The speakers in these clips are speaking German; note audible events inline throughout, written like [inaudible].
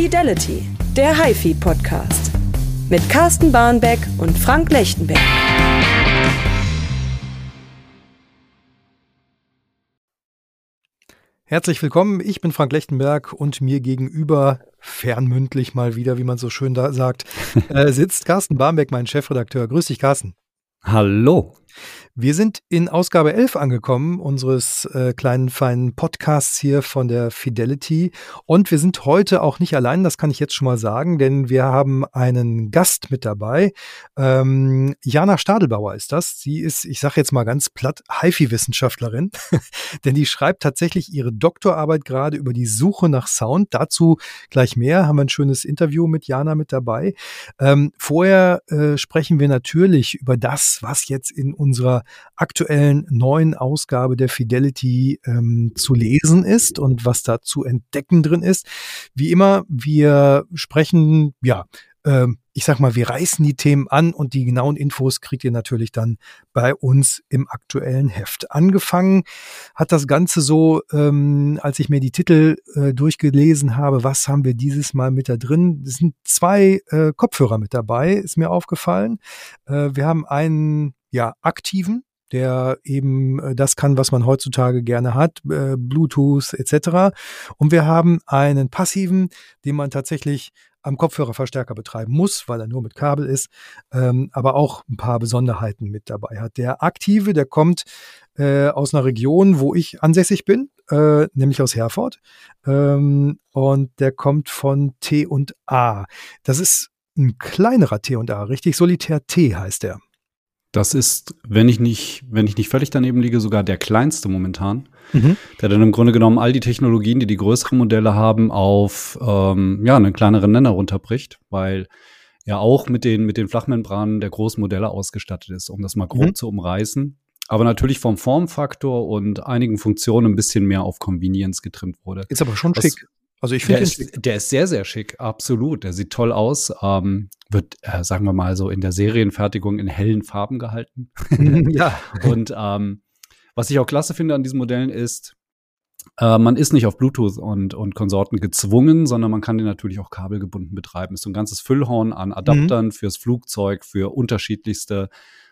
Fidelity, der HiFi Podcast. Mit Carsten Barnbeck und Frank Lechtenberg. Herzlich willkommen, ich bin Frank Lechtenberg und mir gegenüber, fernmündlich mal wieder, wie man so schön da sagt, [laughs] äh, sitzt Carsten Barnbeck, mein Chefredakteur. Grüß dich, Carsten. Hallo. Wir sind in Ausgabe 11 angekommen, unseres äh, kleinen feinen Podcasts hier von der Fidelity. Und wir sind heute auch nicht allein, das kann ich jetzt schon mal sagen, denn wir haben einen Gast mit dabei. Ähm, Jana Stadelbauer ist das. Sie ist, ich sage jetzt mal ganz platt, HiFi-Wissenschaftlerin, [laughs] denn die schreibt tatsächlich ihre Doktorarbeit gerade über die Suche nach Sound. Dazu gleich mehr, haben wir ein schönes Interview mit Jana mit dabei. Ähm, vorher äh, sprechen wir natürlich über das, was jetzt in unserer aktuellen neuen Ausgabe der Fidelity ähm, zu lesen ist und was da zu entdecken drin ist. Wie immer, wir sprechen, ja, ähm, ich sag mal, wir reißen die Themen an und die genauen Infos kriegt ihr natürlich dann bei uns im aktuellen Heft. Angefangen hat das Ganze so, ähm, als ich mir die Titel äh, durchgelesen habe, was haben wir dieses Mal mit da drin? Es sind zwei äh, Kopfhörer mit dabei, ist mir aufgefallen. Äh, wir haben einen ja, aktiven, der eben äh, das kann, was man heutzutage gerne hat, äh, Bluetooth etc. Und wir haben einen passiven, den man tatsächlich am Kopfhörerverstärker betreiben muss, weil er nur mit Kabel ist, ähm, aber auch ein paar Besonderheiten mit dabei hat. Der aktive, der kommt äh, aus einer Region, wo ich ansässig bin, äh, nämlich aus Herford. Ähm, und der kommt von T und A. Das ist ein kleinerer T und A, richtig? Solitär T heißt der. Das ist, wenn ich nicht, wenn ich nicht völlig daneben liege, sogar der kleinste momentan. Mhm. Der dann im Grunde genommen all die Technologien, die die größeren Modelle haben, auf ähm, ja, einen kleineren Nenner runterbricht, weil er auch mit den, mit den Flachmembranen der großen Modelle ausgestattet ist, um das mal grob mhm. zu umreißen. Aber natürlich vom Formfaktor und einigen Funktionen ein bisschen mehr auf Convenience getrimmt wurde. Ist aber schon Was, schick. Also ich finde der, der ist sehr, sehr schick, absolut. Der sieht toll aus. Ähm, wird, äh, sagen wir mal so, in der Serienfertigung in hellen Farben gehalten. ja. [laughs] Und ähm, was ich auch klasse finde an diesen Modellen ist, äh, man ist nicht auf Bluetooth und, und Konsorten gezwungen, sondern man kann den natürlich auch kabelgebunden betreiben. Ist so ein ganzes Füllhorn an Adaptern mhm. fürs Flugzeug, für unterschiedlichste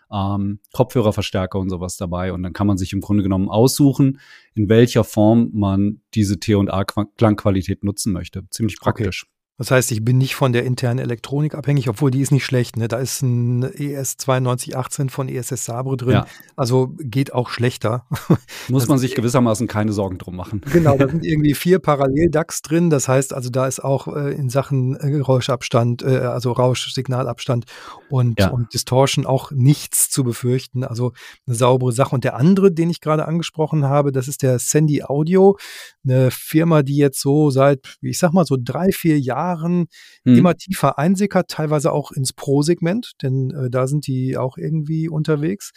ähm, Kopfhörerverstärker und sowas dabei. Und dann kann man sich im Grunde genommen aussuchen, in welcher Form man diese T&A-Klangqualität nutzen möchte. Ziemlich praktisch. Okay. Das heißt, ich bin nicht von der internen Elektronik abhängig, obwohl die ist nicht schlecht. Ne? Da ist ein ES 9218 von ESS Sabre drin. Ja. Also geht auch schlechter. [laughs] Muss also, man sich gewissermaßen keine Sorgen drum machen. [laughs] Genau, da [laughs] sind irgendwie vier Parallel-DAX drin. Das heißt also, da ist auch äh, in Sachen äh, Rauschabstand, äh, also Rauschsignalabstand und, ja. und Distortion auch nichts zu befürchten. Also eine saubere Sache. Und der andere, den ich gerade angesprochen habe, das ist der Sandy Audio, eine Firma, die jetzt so seit, ich sag mal, so drei, vier Jahren Jahren hm. immer tiefer einsickert, teilweise auch ins Pro-Segment, denn äh, da sind die auch irgendwie unterwegs.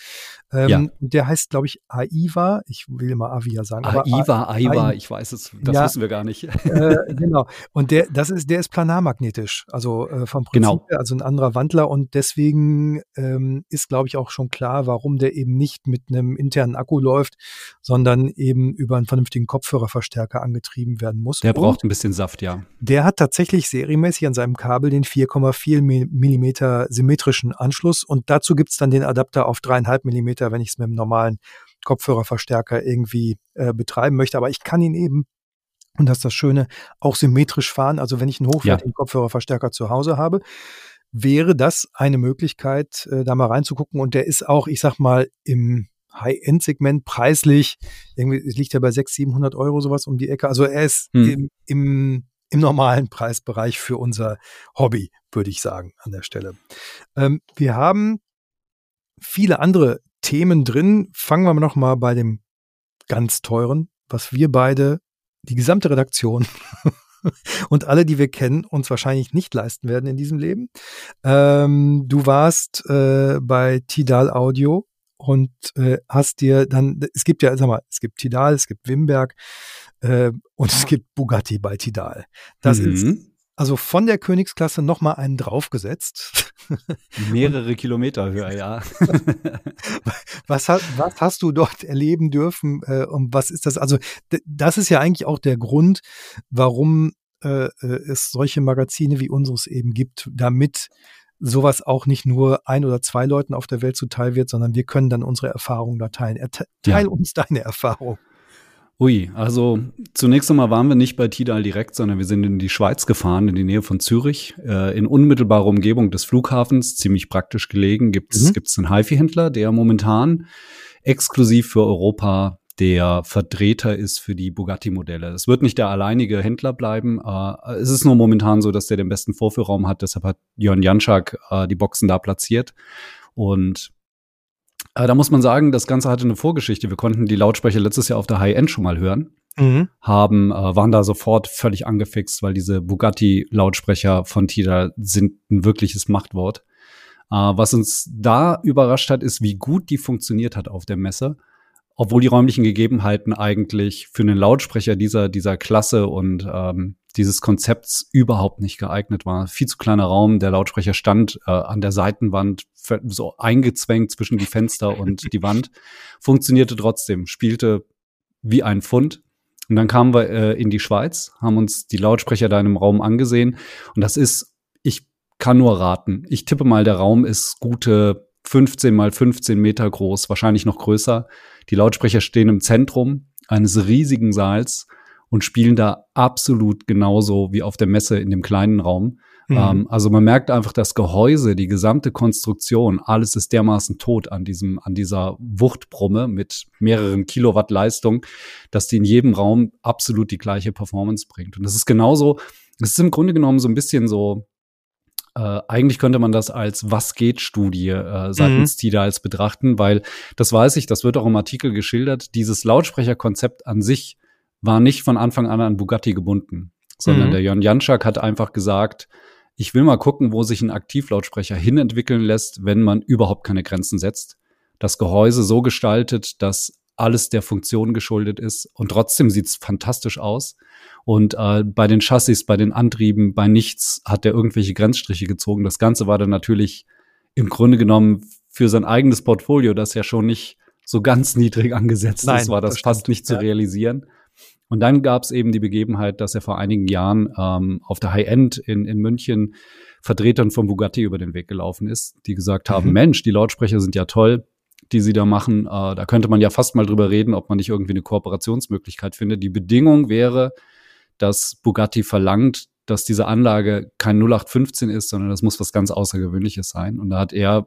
Ähm, ja. Der heißt, glaube ich, AIVA. Ich will immer Avia sagen. AIVA, AIVA, ich weiß es, das ja, wissen wir gar nicht. Äh, genau. Und der, das ist, der ist planarmagnetisch, also äh, vom Prinzip genau. her, also ein anderer Wandler und deswegen ähm, ist, glaube ich, auch schon klar, warum der eben nicht mit einem internen Akku läuft, sondern eben über einen vernünftigen Kopfhörerverstärker angetrieben werden muss. Der braucht und ein bisschen Saft, ja. Der hat tatsächlich wirklich serienmäßig an seinem Kabel den 4,4 Millimeter symmetrischen Anschluss und dazu gibt es dann den Adapter auf 3,5 Millimeter, wenn ich es mit einem normalen Kopfhörerverstärker irgendwie äh, betreiben möchte. Aber ich kann ihn eben und das ist das Schöne, auch symmetrisch fahren. Also wenn ich einen hochwertigen ja. Kopfhörerverstärker zu Hause habe, wäre das eine Möglichkeit, äh, da mal reinzugucken. Und der ist auch, ich sag mal, im High-End-Segment preislich, irgendwie liegt er bei 600, 700 Euro sowas um die Ecke. Also er ist hm. im, im im normalen Preisbereich für unser Hobby, würde ich sagen, an der Stelle. Ähm, wir haben viele andere Themen drin. Fangen wir noch mal bei dem ganz teuren, was wir beide, die gesamte Redaktion [laughs] und alle, die wir kennen, uns wahrscheinlich nicht leisten werden in diesem Leben. Ähm, du warst äh, bei Tidal Audio und äh, hast dir dann, es gibt ja, sag mal, es gibt Tidal, es gibt Wimberg, äh, und es gibt Bugatti bei Tidal. Das mhm. ist also von der Königsklasse noch mal einen draufgesetzt. [laughs] Mehrere Kilometer höher, ja. [laughs] was, hast, was hast du dort erleben dürfen äh, und was ist das? Also das ist ja eigentlich auch der Grund, warum äh, äh, es solche Magazine wie unseres eben gibt, damit sowas auch nicht nur ein oder zwei Leuten auf der Welt zuteil wird, sondern wir können dann unsere Erfahrungen da teilen. Erteil ja. uns deine Erfahrung. Ui, also zunächst einmal waren wir nicht bei Tidal direkt, sondern wir sind in die Schweiz gefahren, in die Nähe von Zürich, äh, in unmittelbarer Umgebung des Flughafens, ziemlich praktisch gelegen, gibt es mhm. einen HiFi-Händler, der momentan exklusiv für Europa der Vertreter ist für die Bugatti-Modelle. Es wird nicht der alleinige Händler bleiben. Äh, es ist nur momentan so, dass der den besten Vorführraum hat. Deshalb hat Jörn Janschak äh, die Boxen da platziert. Und äh, da muss man sagen, das Ganze hatte eine Vorgeschichte. Wir konnten die Lautsprecher letztes Jahr auf der High-End schon mal hören. Mhm. Haben, äh, waren da sofort völlig angefixt, weil diese Bugatti-Lautsprecher von Tida sind ein wirkliches Machtwort. Äh, was uns da überrascht hat, ist, wie gut die funktioniert hat auf der Messe obwohl die räumlichen Gegebenheiten eigentlich für einen Lautsprecher dieser, dieser Klasse und ähm, dieses Konzepts überhaupt nicht geeignet waren. Viel zu kleiner Raum, der Lautsprecher stand äh, an der Seitenwand so eingezwängt zwischen die Fenster und die [laughs] Wand, funktionierte trotzdem, spielte wie ein Pfund. Und dann kamen wir äh, in die Schweiz, haben uns die Lautsprecher da in einem Raum angesehen und das ist, ich kann nur raten. Ich tippe mal, der Raum ist gute 15 mal 15 Meter groß, wahrscheinlich noch größer. Die Lautsprecher stehen im Zentrum eines riesigen Saals und spielen da absolut genauso wie auf der Messe in dem kleinen Raum. Mhm. Ähm, also man merkt einfach, das Gehäuse, die gesamte Konstruktion, alles ist dermaßen tot an diesem, an dieser Wuchtbrumme mit mehreren Kilowatt Leistung, dass die in jedem Raum absolut die gleiche Performance bringt. Und das ist genauso, es ist im Grunde genommen so ein bisschen so, äh, eigentlich könnte man das als Was geht Studie äh, seitens mhm. Tidals betrachten, weil das weiß ich, das wird auch im Artikel geschildert, dieses Lautsprecherkonzept an sich war nicht von Anfang an an Bugatti gebunden, sondern mhm. der Jon Janschak hat einfach gesagt, ich will mal gucken, wo sich ein Aktivlautsprecher hinentwickeln lässt, wenn man überhaupt keine Grenzen setzt. Das Gehäuse so gestaltet, dass alles der Funktion geschuldet ist und trotzdem sieht's fantastisch aus. Und äh, bei den Chassis, bei den Antrieben, bei nichts hat er irgendwelche Grenzstriche gezogen. Das Ganze war dann natürlich im Grunde genommen für sein eigenes Portfolio, das ja schon nicht so ganz [laughs] niedrig angesetzt Nein, ist, war das, das fast nicht ja. zu realisieren. Und dann gab es eben die Begebenheit, dass er vor einigen Jahren ähm, auf der High-End in, in München Vertretern von Bugatti über den Weg gelaufen ist, die gesagt haben, mhm. Mensch, die Lautsprecher sind ja toll, die sie da machen. Äh, da könnte man ja fast mal drüber reden, ob man nicht irgendwie eine Kooperationsmöglichkeit findet. Die Bedingung wäre, dass Bugatti verlangt, dass diese Anlage kein 0815 ist, sondern das muss was ganz Außergewöhnliches sein. Und da hat er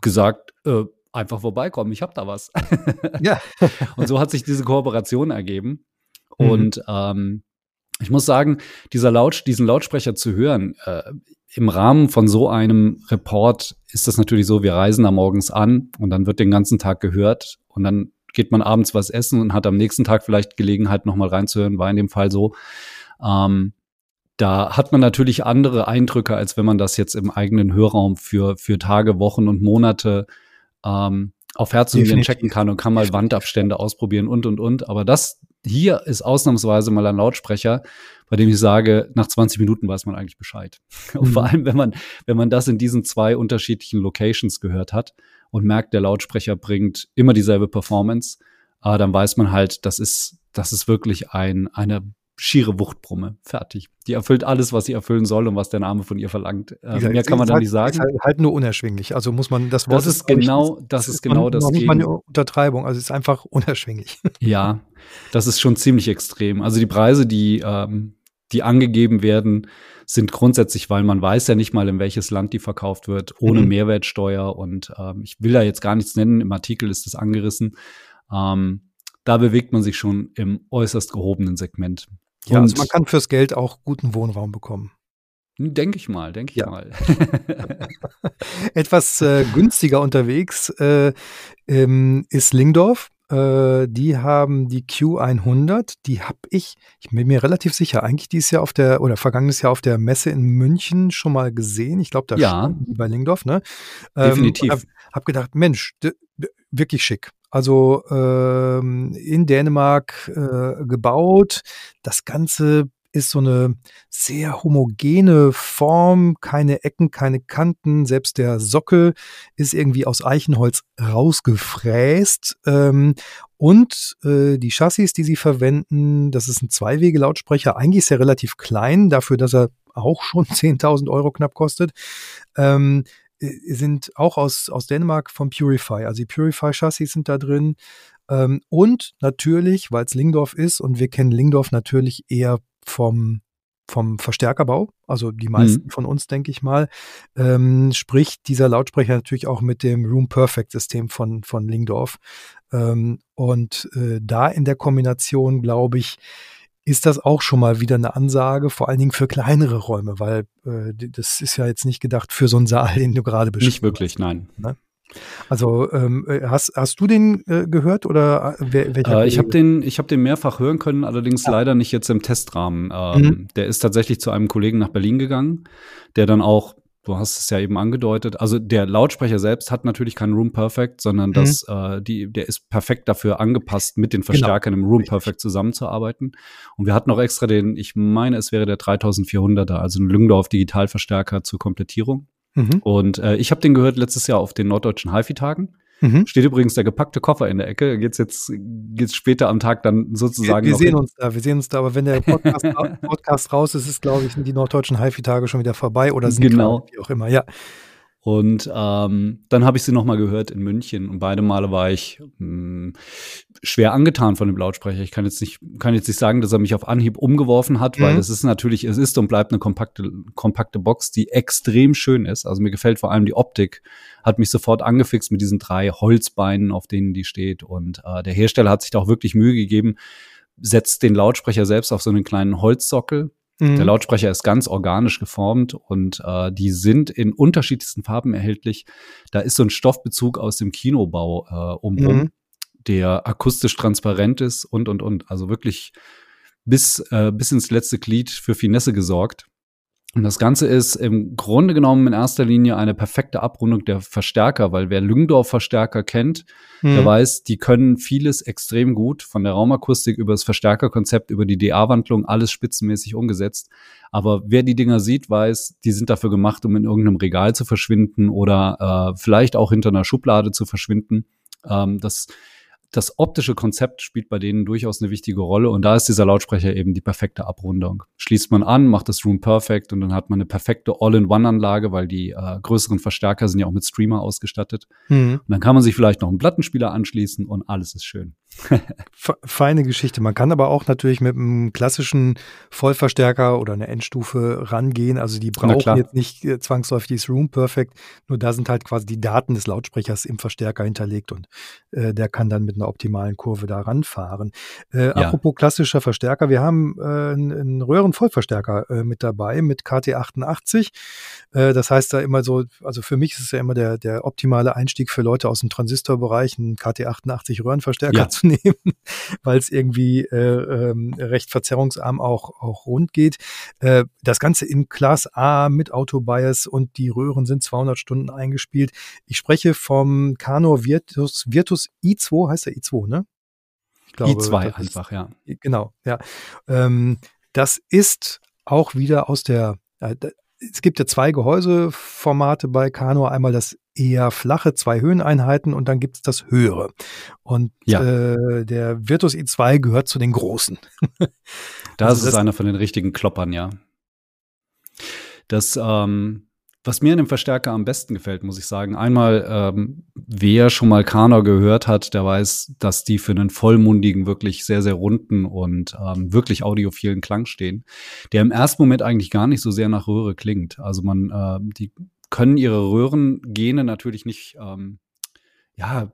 gesagt, äh, einfach vorbeikommen, ich habe da was. ja. [laughs] und so hat sich diese Kooperation ergeben. Mhm. Und ähm, ich muss sagen, dieser Laut, diesen Lautsprecher zu hören, äh, im Rahmen von so einem Report ist das natürlich so, wir reisen da morgens an und dann wird den ganzen Tag gehört und dann geht man abends was essen und hat am nächsten Tag vielleicht Gelegenheit, nochmal reinzuhören, war in dem Fall so. Ähm, da hat man natürlich andere Eindrücke, als wenn man das jetzt im eigenen Hörraum für, für Tage, Wochen und Monate ähm, auf Herz und Nieren checken kann und kann mal Wandabstände ausprobieren und, und, und. Aber das hier ist ausnahmsweise mal ein Lautsprecher, bei dem ich sage, nach 20 Minuten weiß man eigentlich Bescheid. [laughs] Und vor mhm. allem, wenn man, wenn man das in diesen zwei unterschiedlichen Locations gehört hat und merkt, der Lautsprecher bringt immer dieselbe Performance, äh, dann weiß man halt, das ist, das ist wirklich ein, eine schiere Wuchtbrumme. Fertig. Die erfüllt alles, was sie erfüllen soll und was der Name von ihr verlangt. Äh, mehr kann man da halt, nicht sagen. Ist halt, halt, nur unerschwinglich. Also muss man das Wort. Das ist genau, das, das ist genau das. Nicht mal eine Untertreibung. Also es ist einfach unerschwinglich. [laughs] Ja, das ist schon ziemlich extrem. Also die Preise, die ähm, die angegeben werden, sind grundsätzlich, weil man weiß ja nicht mal, in welches Land die verkauft wird, ohne mhm. Mehrwertsteuer. Und ähm, ich will da jetzt gar nichts nennen, im Artikel ist das angerissen. Ähm, da bewegt man sich schon im äußerst gehobenen Segment. Ja, also man kann fürs Geld auch guten Wohnraum bekommen. Denke ich mal, denke ich ja. mal. [laughs] [laughs] Etwas äh, günstiger unterwegs äh, ähm, ist Lingdorf. Äh, die haben die Q100, die habe ich, ich bin mir relativ sicher, eigentlich dieses Jahr auf der, oder vergangenes Jahr auf der Messe in München schon mal gesehen. Ich glaube, da ja. die bei Lingdorf, ne? Ähm, Definitiv. Hab, hab gedacht, Mensch, wirklich schick. Also ähm, in Dänemark äh, gebaut. Das Ganze ist so eine sehr homogene Form, keine Ecken, keine Kanten. Selbst der Sockel ist irgendwie aus Eichenholz rausgefräst. Ähm, Und äh, die Chassis, die sie verwenden, das ist ein Zweiwege-Lautsprecher. Eigentlich ist er relativ klein, dafür, dass er auch schon [laughs] 10.000 Euro knapp kostet. Ähm, äh, sind auch aus, aus Dänemark von Purify. Also die Purify-Chassis sind da drin. Ähm, und natürlich, weil es Lingdorf ist und wir kennen Lingdorf natürlich eher vom vom Verstärkerbau, also die meisten mhm. von uns, denke ich mal, ähm, spricht dieser Lautsprecher natürlich auch mit dem Room Perfect System von, von Lingdorf. Ähm, und äh, da in der Kombination, glaube ich, ist das auch schon mal wieder eine Ansage, vor allen Dingen für kleinere Räume, weil äh, das ist ja jetzt nicht gedacht für so einen Saal, [laughs] den du gerade beschrieben Nicht wirklich, nein. Ne? Also ähm, äh, hast, hast du den äh, gehört oder äh, wer, welcher? Äh, ich habe den, ich habe den mehrfach hören können, allerdings ja. leider nicht jetzt im Testrahmen. Ähm, mhm. Der ist tatsächlich zu einem Kollegen nach Berlin gegangen, der dann auch du hast es ja eben angedeutet. Also der Lautsprecher selbst hat natürlich keinen Room Perfect, sondern mhm. das, äh, die, der ist perfekt dafür angepasst, mit den genau. Verstärkern genau. im Room Perfect zusammenzuarbeiten. Und wir hatten auch extra den, ich meine, es wäre der 3400er, also ein Lüngdorf Digitalverstärker zur Komplettierung. Mhm. Und äh, ich habe den gehört letztes Jahr auf den norddeutschen HiFi-Tagen. Mhm. Steht übrigens der gepackte Koffer in der Ecke. Geht's jetzt geht's später am Tag dann sozusagen. Wir, wir sehen hin. uns da, wir sehen uns da. Aber wenn der Podcast, [laughs] Podcast raus ist, ist glaube ich sind die norddeutschen HiFi-Tage schon wieder vorbei oder sind genau klar, wie auch immer. Ja. Und ähm, dann habe ich sie noch mal gehört in München und beide Male war ich mh, hm, schwer angetan von dem Lautsprecher. Ich kann jetzt nicht kann jetzt nicht sagen, dass er mich auf Anhieb umgeworfen hat, mhm. weil es ist natürlich es ist und bleibt eine kompakte kompakte Box, die extrem schön ist. Also mir gefällt vor allem die Optik, hat mich sofort angefixt mit diesen drei Holzbeinen, auf denen die steht und äh, der Hersteller hat sich da auch wirklich Mühe gegeben, setzt den Lautsprecher selbst auf so einen kleinen Holzsockel Mhm. Der Lautsprecher ist ganz organisch geformt und äh, die sind in unterschiedlichsten Farben erhältlich. Da ist so ein Stoffbezug aus dem Kinobau äh, umrum, mhm. der akustisch transparent ist und und und. Also wirklich bis, äh, bis ins letzte Glied für Finesse gesorgt. Und das Ganze ist im Grunde genommen in erster Linie eine perfekte Abrundung der Verstärker, weil wer Lüngdorf-Verstärker kennt, hm. der weiß, die können vieles extrem gut, von der Raumakustik über das Verstärkerkonzept, über die DA-Wandlung, alles spitzenmäßig umgesetzt. Aber wer die Dinger sieht, weiß, die sind dafür gemacht, um in irgendeinem Regal zu verschwinden oder äh, vielleicht auch hinter einer Schublade zu verschwinden. Ähm, das das optische Konzept spielt bei denen durchaus eine wichtige Rolle und da ist dieser Lautsprecher eben die perfekte Abrundung. Schließt man an, macht das Room perfect und dann hat man eine perfekte All-in-One-Anlage, weil die äh, größeren Verstärker sind ja auch mit Streamer ausgestattet. Mhm. Und dann kann man sich vielleicht noch einen Plattenspieler anschließen und alles ist schön. [laughs] Feine Geschichte. Man kann aber auch natürlich mit einem klassischen Vollverstärker oder einer Endstufe rangehen. Also die brauchen jetzt nicht äh, zwangsläufig dieses Room Perfect, nur da sind halt quasi die Daten des Lautsprechers im Verstärker hinterlegt und äh, der kann dann mit einer optimalen Kurve da ranfahren. Äh, ja. Apropos klassischer Verstärker, wir haben äh, einen Röhrenvollverstärker äh, mit dabei mit KT88. Äh, das heißt da immer so, also für mich ist es ja immer der, der optimale Einstieg für Leute aus dem Transistorbereich, einen KT88 Röhrenverstärker ja. zu nehmen, [laughs] weil es irgendwie äh, ähm, recht verzerrungsarm auch, auch rund geht. Äh, das Ganze in Class A mit Autobias und die Röhren sind 200 Stunden eingespielt. Ich spreche vom Kano Virtus, Virtus i2, heißt der i2, ne? Glaube, i2 einfach, ja. Genau, ja. Ähm, das ist auch wieder aus der, äh, es gibt ja zwei Gehäuseformate bei Kano. Einmal das eher flache, zwei Höheneinheiten und dann gibt es das höhere. Und ja. äh, der Virtus i2 gehört zu den großen. [laughs] das also ist das einer von den richtigen Kloppern, ja. Das, ähm, was mir in dem Verstärker am besten gefällt, muss ich sagen, einmal, ähm, wer schon mal Kano gehört hat, der weiß, dass die für einen vollmundigen, wirklich sehr, sehr runden und ähm, wirklich audiophilen Klang stehen, der im ersten Moment eigentlich gar nicht so sehr nach Röhre klingt. Also man, äh, die können ihre Röhrengene natürlich nicht, ähm, ja,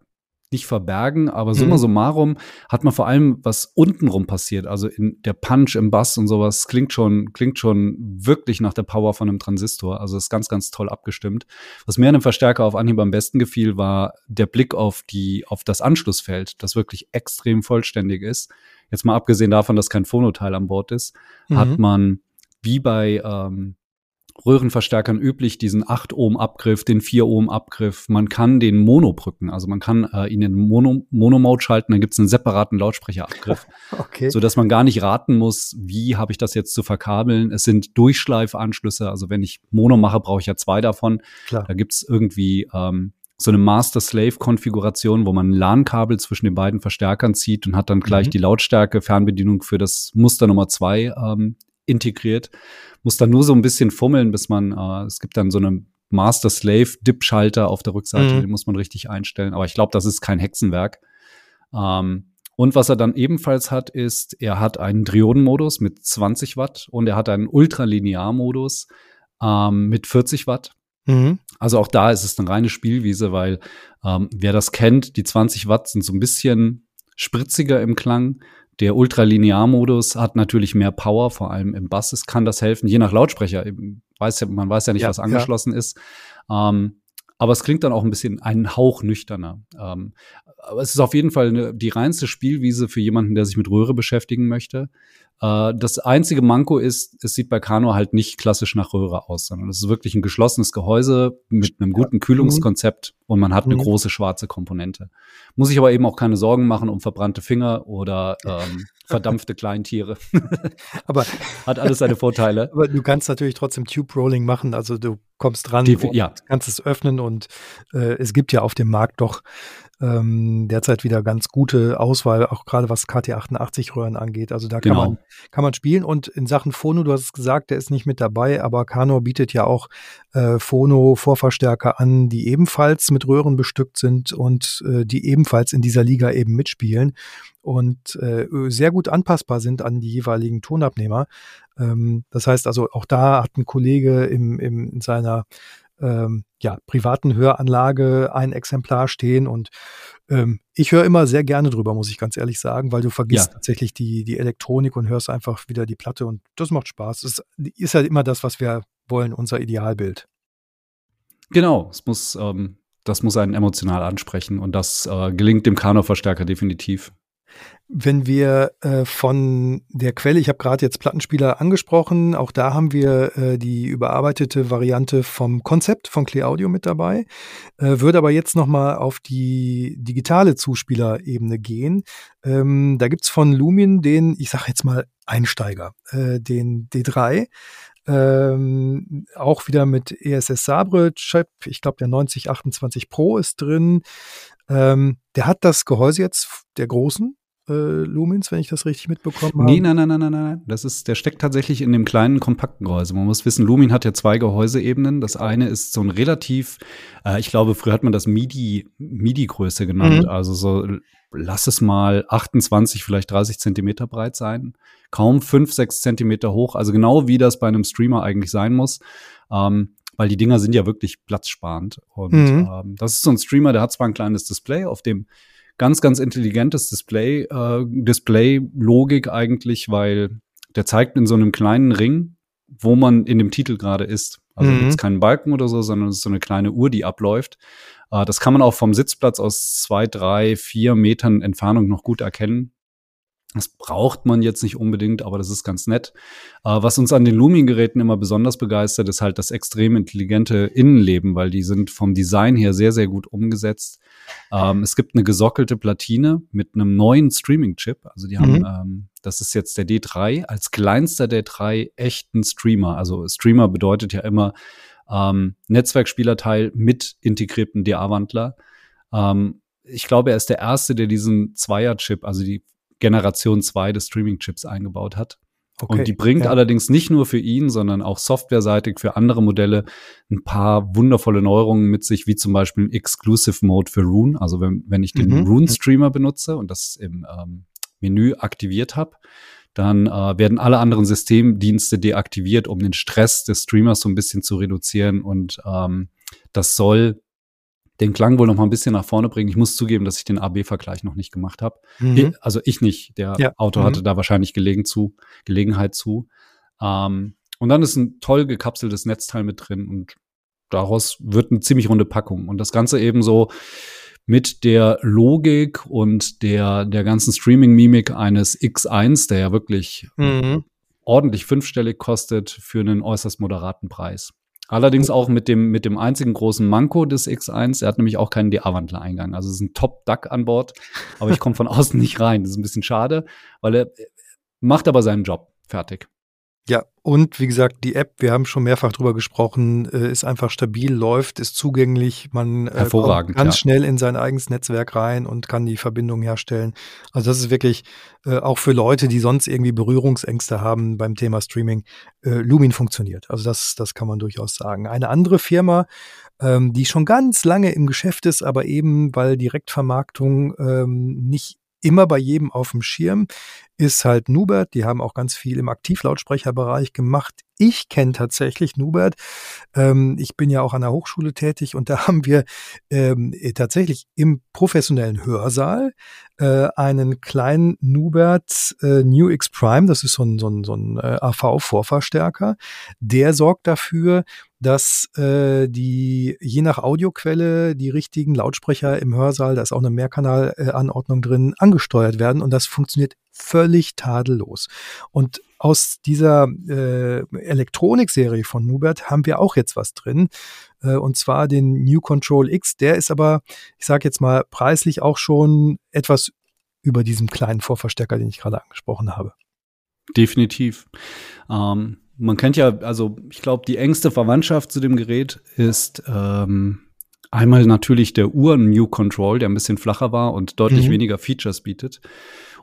nicht verbergen, aber summa mhm. summarum hat man vor allem, was untenrum passiert, also in der Punch im Bass und sowas, klingt schon, klingt schon wirklich nach der Power von einem Transistor. Also ist ganz, ganz toll abgestimmt. Was mir an dem Verstärker auf Anhieb am besten gefiel, war der Blick auf die, auf das Anschlussfeld, das wirklich extrem vollständig ist. Jetzt mal abgesehen davon, dass kein Phonoteil an Bord ist, mhm. hat man wie bei ähm, Röhrenverstärkern üblich, diesen 8 Ohm Abgriff, den 4 Ohm Abgriff. Man kann den Mono brücken, also man kann äh, ihn in Mono, Mono-Mode schalten, dann gibt es einen separaten Lautsprecherabgriff, okay. so dass man gar nicht raten muss, wie habe ich das jetzt zu verkabeln. Es sind Durchschleifanschlüsse, also wenn ich Mono mache, brauche ich ja zwei davon. Klar. Da gibt es irgendwie ähm, so eine Master-Slave-Konfiguration, wo man ein LAN-Kabel zwischen den beiden Verstärkern zieht und hat dann gleich mhm. die Lautstärke-Fernbedienung für das Muster Nummer zwei ähm, integriert. Muss dann nur so ein bisschen fummeln, bis man, äh, es gibt dann so eine Master-Slave-Dip-Schalter auf der Rückseite, mhm. den muss man richtig einstellen. Aber ich glaube, das ist kein Hexenwerk. Ähm, und was er dann ebenfalls hat, ist, er hat einen Triodenmodus mit 20 Watt und er hat einen Ultralinear-Modus ähm, mit 40 Watt. Mhm. Also auch da ist es eine reine Spielwiese, weil ähm, wer das kennt, die 20 Watt sind so ein bisschen spritziger im Klang. Der Ultralinear-Modus hat natürlich mehr Power, vor allem im Bass es kann das helfen, je nach Lautsprecher. Weiß ja, man weiß ja nicht, ja, was angeschlossen ja. ist. Ähm, aber es klingt dann auch ein bisschen einen Hauch nüchterner. Ähm, aber es ist auf jeden Fall eine, die reinste Spielwiese für jemanden, der sich mit Röhre beschäftigen möchte. Äh, das einzige Manko ist, es sieht bei Kano halt nicht klassisch nach Röhre aus, sondern es ist wirklich ein geschlossenes Gehäuse mit einem guten Kühlungskonzept und man hat eine mhm. große schwarze Komponente. Muss ich aber eben auch keine Sorgen machen um verbrannte Finger oder ähm, [laughs] verdampfte Kleintiere. [laughs] aber [laughs] hat alles seine Vorteile. Aber du kannst natürlich trotzdem Tube Rolling machen, also du kommst dran, Die, ja. kannst es öffnen und äh, es gibt ja auf dem Markt doch ähm, derzeit wieder ganz gute Auswahl, auch gerade was KT88-Röhren angeht. Also da kann, genau. man, kann man spielen. Und in Sachen Phono, du hast es gesagt, der ist nicht mit dabei, aber Kano bietet ja auch äh, Phono-Vorverstärker an, die ebenfalls mit Röhren bestückt sind und äh, die ebenfalls in dieser Liga eben mitspielen und äh, sehr gut anpassbar sind an die jeweiligen Tonabnehmer. Ähm, das heißt also, auch da hat ein Kollege im, im, in seiner ähm, ja, privaten Höranlage ein Exemplar stehen und ähm, ich höre immer sehr gerne drüber, muss ich ganz ehrlich sagen, weil du vergisst ja. tatsächlich die, die Elektronik und hörst einfach wieder die Platte und das macht Spaß. Das ist halt immer das, was wir wollen, unser Idealbild. Genau, es muss, ähm, das muss einen emotional ansprechen und das äh, gelingt dem Kano-Verstärker definitiv. Wenn wir äh, von der Quelle, ich habe gerade jetzt Plattenspieler angesprochen, auch da haben wir äh, die überarbeitete Variante vom Konzept von Clear Audio mit dabei, äh, würde aber jetzt nochmal auf die digitale Zuspielerebene gehen. Ähm, da gibt's von Lumin den, ich sage jetzt mal Einsteiger, äh, den D3. Ähm, auch wieder mit ESS Sabre Chip, ich glaube der 9028 Pro ist drin. Ähm, der hat das Gehäuse jetzt der großen, Lumens, wenn ich das richtig mitbekommen habe? Nee, nein, nein, nein, nein, nein. Das ist, der steckt tatsächlich in dem kleinen, kompakten Gehäuse. Man muss wissen, Lumin hat ja zwei Gehäuseebenen. Das eine ist so ein relativ, äh, ich glaube, früher hat man das MIDI, MIDI-Größe genannt. Mhm. Also so, lass es mal 28, vielleicht 30 Zentimeter breit sein. Kaum 5, 6 Zentimeter hoch. Also genau wie das bei einem Streamer eigentlich sein muss. Ähm, weil die Dinger sind ja wirklich platzsparend. Und mhm. ähm, das ist so ein Streamer, der hat zwar ein kleines Display, auf dem ganz, ganz intelligentes Display, äh, Display-Logik eigentlich, weil der zeigt in so einem kleinen Ring, wo man in dem Titel gerade ist. Also mhm. gibt keinen Balken oder so, sondern es ist so eine kleine Uhr, die abläuft. Äh, das kann man auch vom Sitzplatz aus zwei, drei, vier Metern Entfernung noch gut erkennen. Das braucht man jetzt nicht unbedingt, aber das ist ganz nett. Äh, was uns an den Lumin-Geräten immer besonders begeistert, ist halt das extrem intelligente Innenleben, weil die sind vom Design her sehr, sehr gut umgesetzt. Ähm, es gibt eine gesockelte Platine mit einem neuen Streaming-Chip. Also die haben, mhm. ähm, das ist jetzt der D3, als kleinster der drei echten Streamer. Also Streamer bedeutet ja immer ähm, Netzwerkspielerteil mit integriertem DA-Wandler. Ähm, ich glaube, er ist der erste, der diesen Zweier-Chip, also die Generation 2 des Streaming-Chips eingebaut hat. Okay, und die bringt ja. allerdings nicht nur für ihn, sondern auch softwareseitig für andere Modelle ein paar wundervolle Neuerungen mit sich, wie zum Beispiel ein Exclusive Mode für Rune. Also wenn, wenn ich den mhm. Rune Streamer benutze und das im ähm, Menü aktiviert habe, dann äh, werden alle anderen Systemdienste deaktiviert, um den Stress des Streamers so ein bisschen zu reduzieren. Und ähm, das soll den Klang wohl noch mal ein bisschen nach vorne bringen. Ich muss zugeben, dass ich den AB-Vergleich noch nicht gemacht habe. Mhm. Also ich nicht. Der ja. Autor mhm. hatte da wahrscheinlich gelegen zu, Gelegenheit zu. Ähm, und dann ist ein toll gekapseltes Netzteil mit drin und daraus wird eine ziemlich runde Packung. Und das Ganze eben so mit der Logik und der, der ganzen Streaming-Mimik eines X1, der ja wirklich mhm. ordentlich fünfstellig kostet für einen äußerst moderaten Preis. Allerdings auch mit dem, mit dem einzigen großen Manko des X1. Er hat nämlich auch keinen DA-Wandler-Eingang. Also es ist ein Top-Duck an Bord, aber ich komme von [laughs] außen nicht rein. Das ist ein bisschen schade, weil er macht aber seinen Job. Fertig. Ja, und wie gesagt, die App, wir haben schon mehrfach drüber gesprochen, äh, ist einfach stabil, läuft, ist zugänglich. Man äh, kommt ganz ja. schnell in sein eigenes Netzwerk rein und kann die Verbindung herstellen. Also das ist wirklich äh, auch für Leute, die sonst irgendwie Berührungsängste haben beim Thema Streaming, Lumin funktioniert. Also das, das kann man durchaus sagen. Eine andere Firma, ähm, die schon ganz lange im Geschäft ist, aber eben, weil Direktvermarktung ähm, nicht immer bei jedem auf dem Schirm ist halt Nubert. Die haben auch ganz viel im Aktivlautsprecherbereich gemacht. Ich kenne tatsächlich Nubert. Ähm, ich bin ja auch an der Hochschule tätig und [laughs] da haben wir ähm, tatsächlich im professionellen Hörsaal äh, einen kleinen Nubert äh, New X Prime. Das ist so ein, so ein, so ein äh, AV-Vorverstärker. Der sorgt dafür, dass äh, die je nach Audioquelle die richtigen Lautsprecher im Hörsaal, da ist auch eine Mehrkanalanordnung drin, angesteuert werden und das funktioniert völlig tadellos. Und aus dieser äh, Elektronikserie von Nubert haben wir auch jetzt was drin, äh, und zwar den New Control X. Der ist aber, ich sage jetzt mal, preislich auch schon etwas über diesem kleinen Vorverstärker, den ich gerade angesprochen habe. Definitiv. Ähm, man kennt ja, also ich glaube, die engste Verwandtschaft zu dem Gerät ist ähm, einmal natürlich der Uhren New Control, der ein bisschen flacher war und deutlich mhm. weniger Features bietet.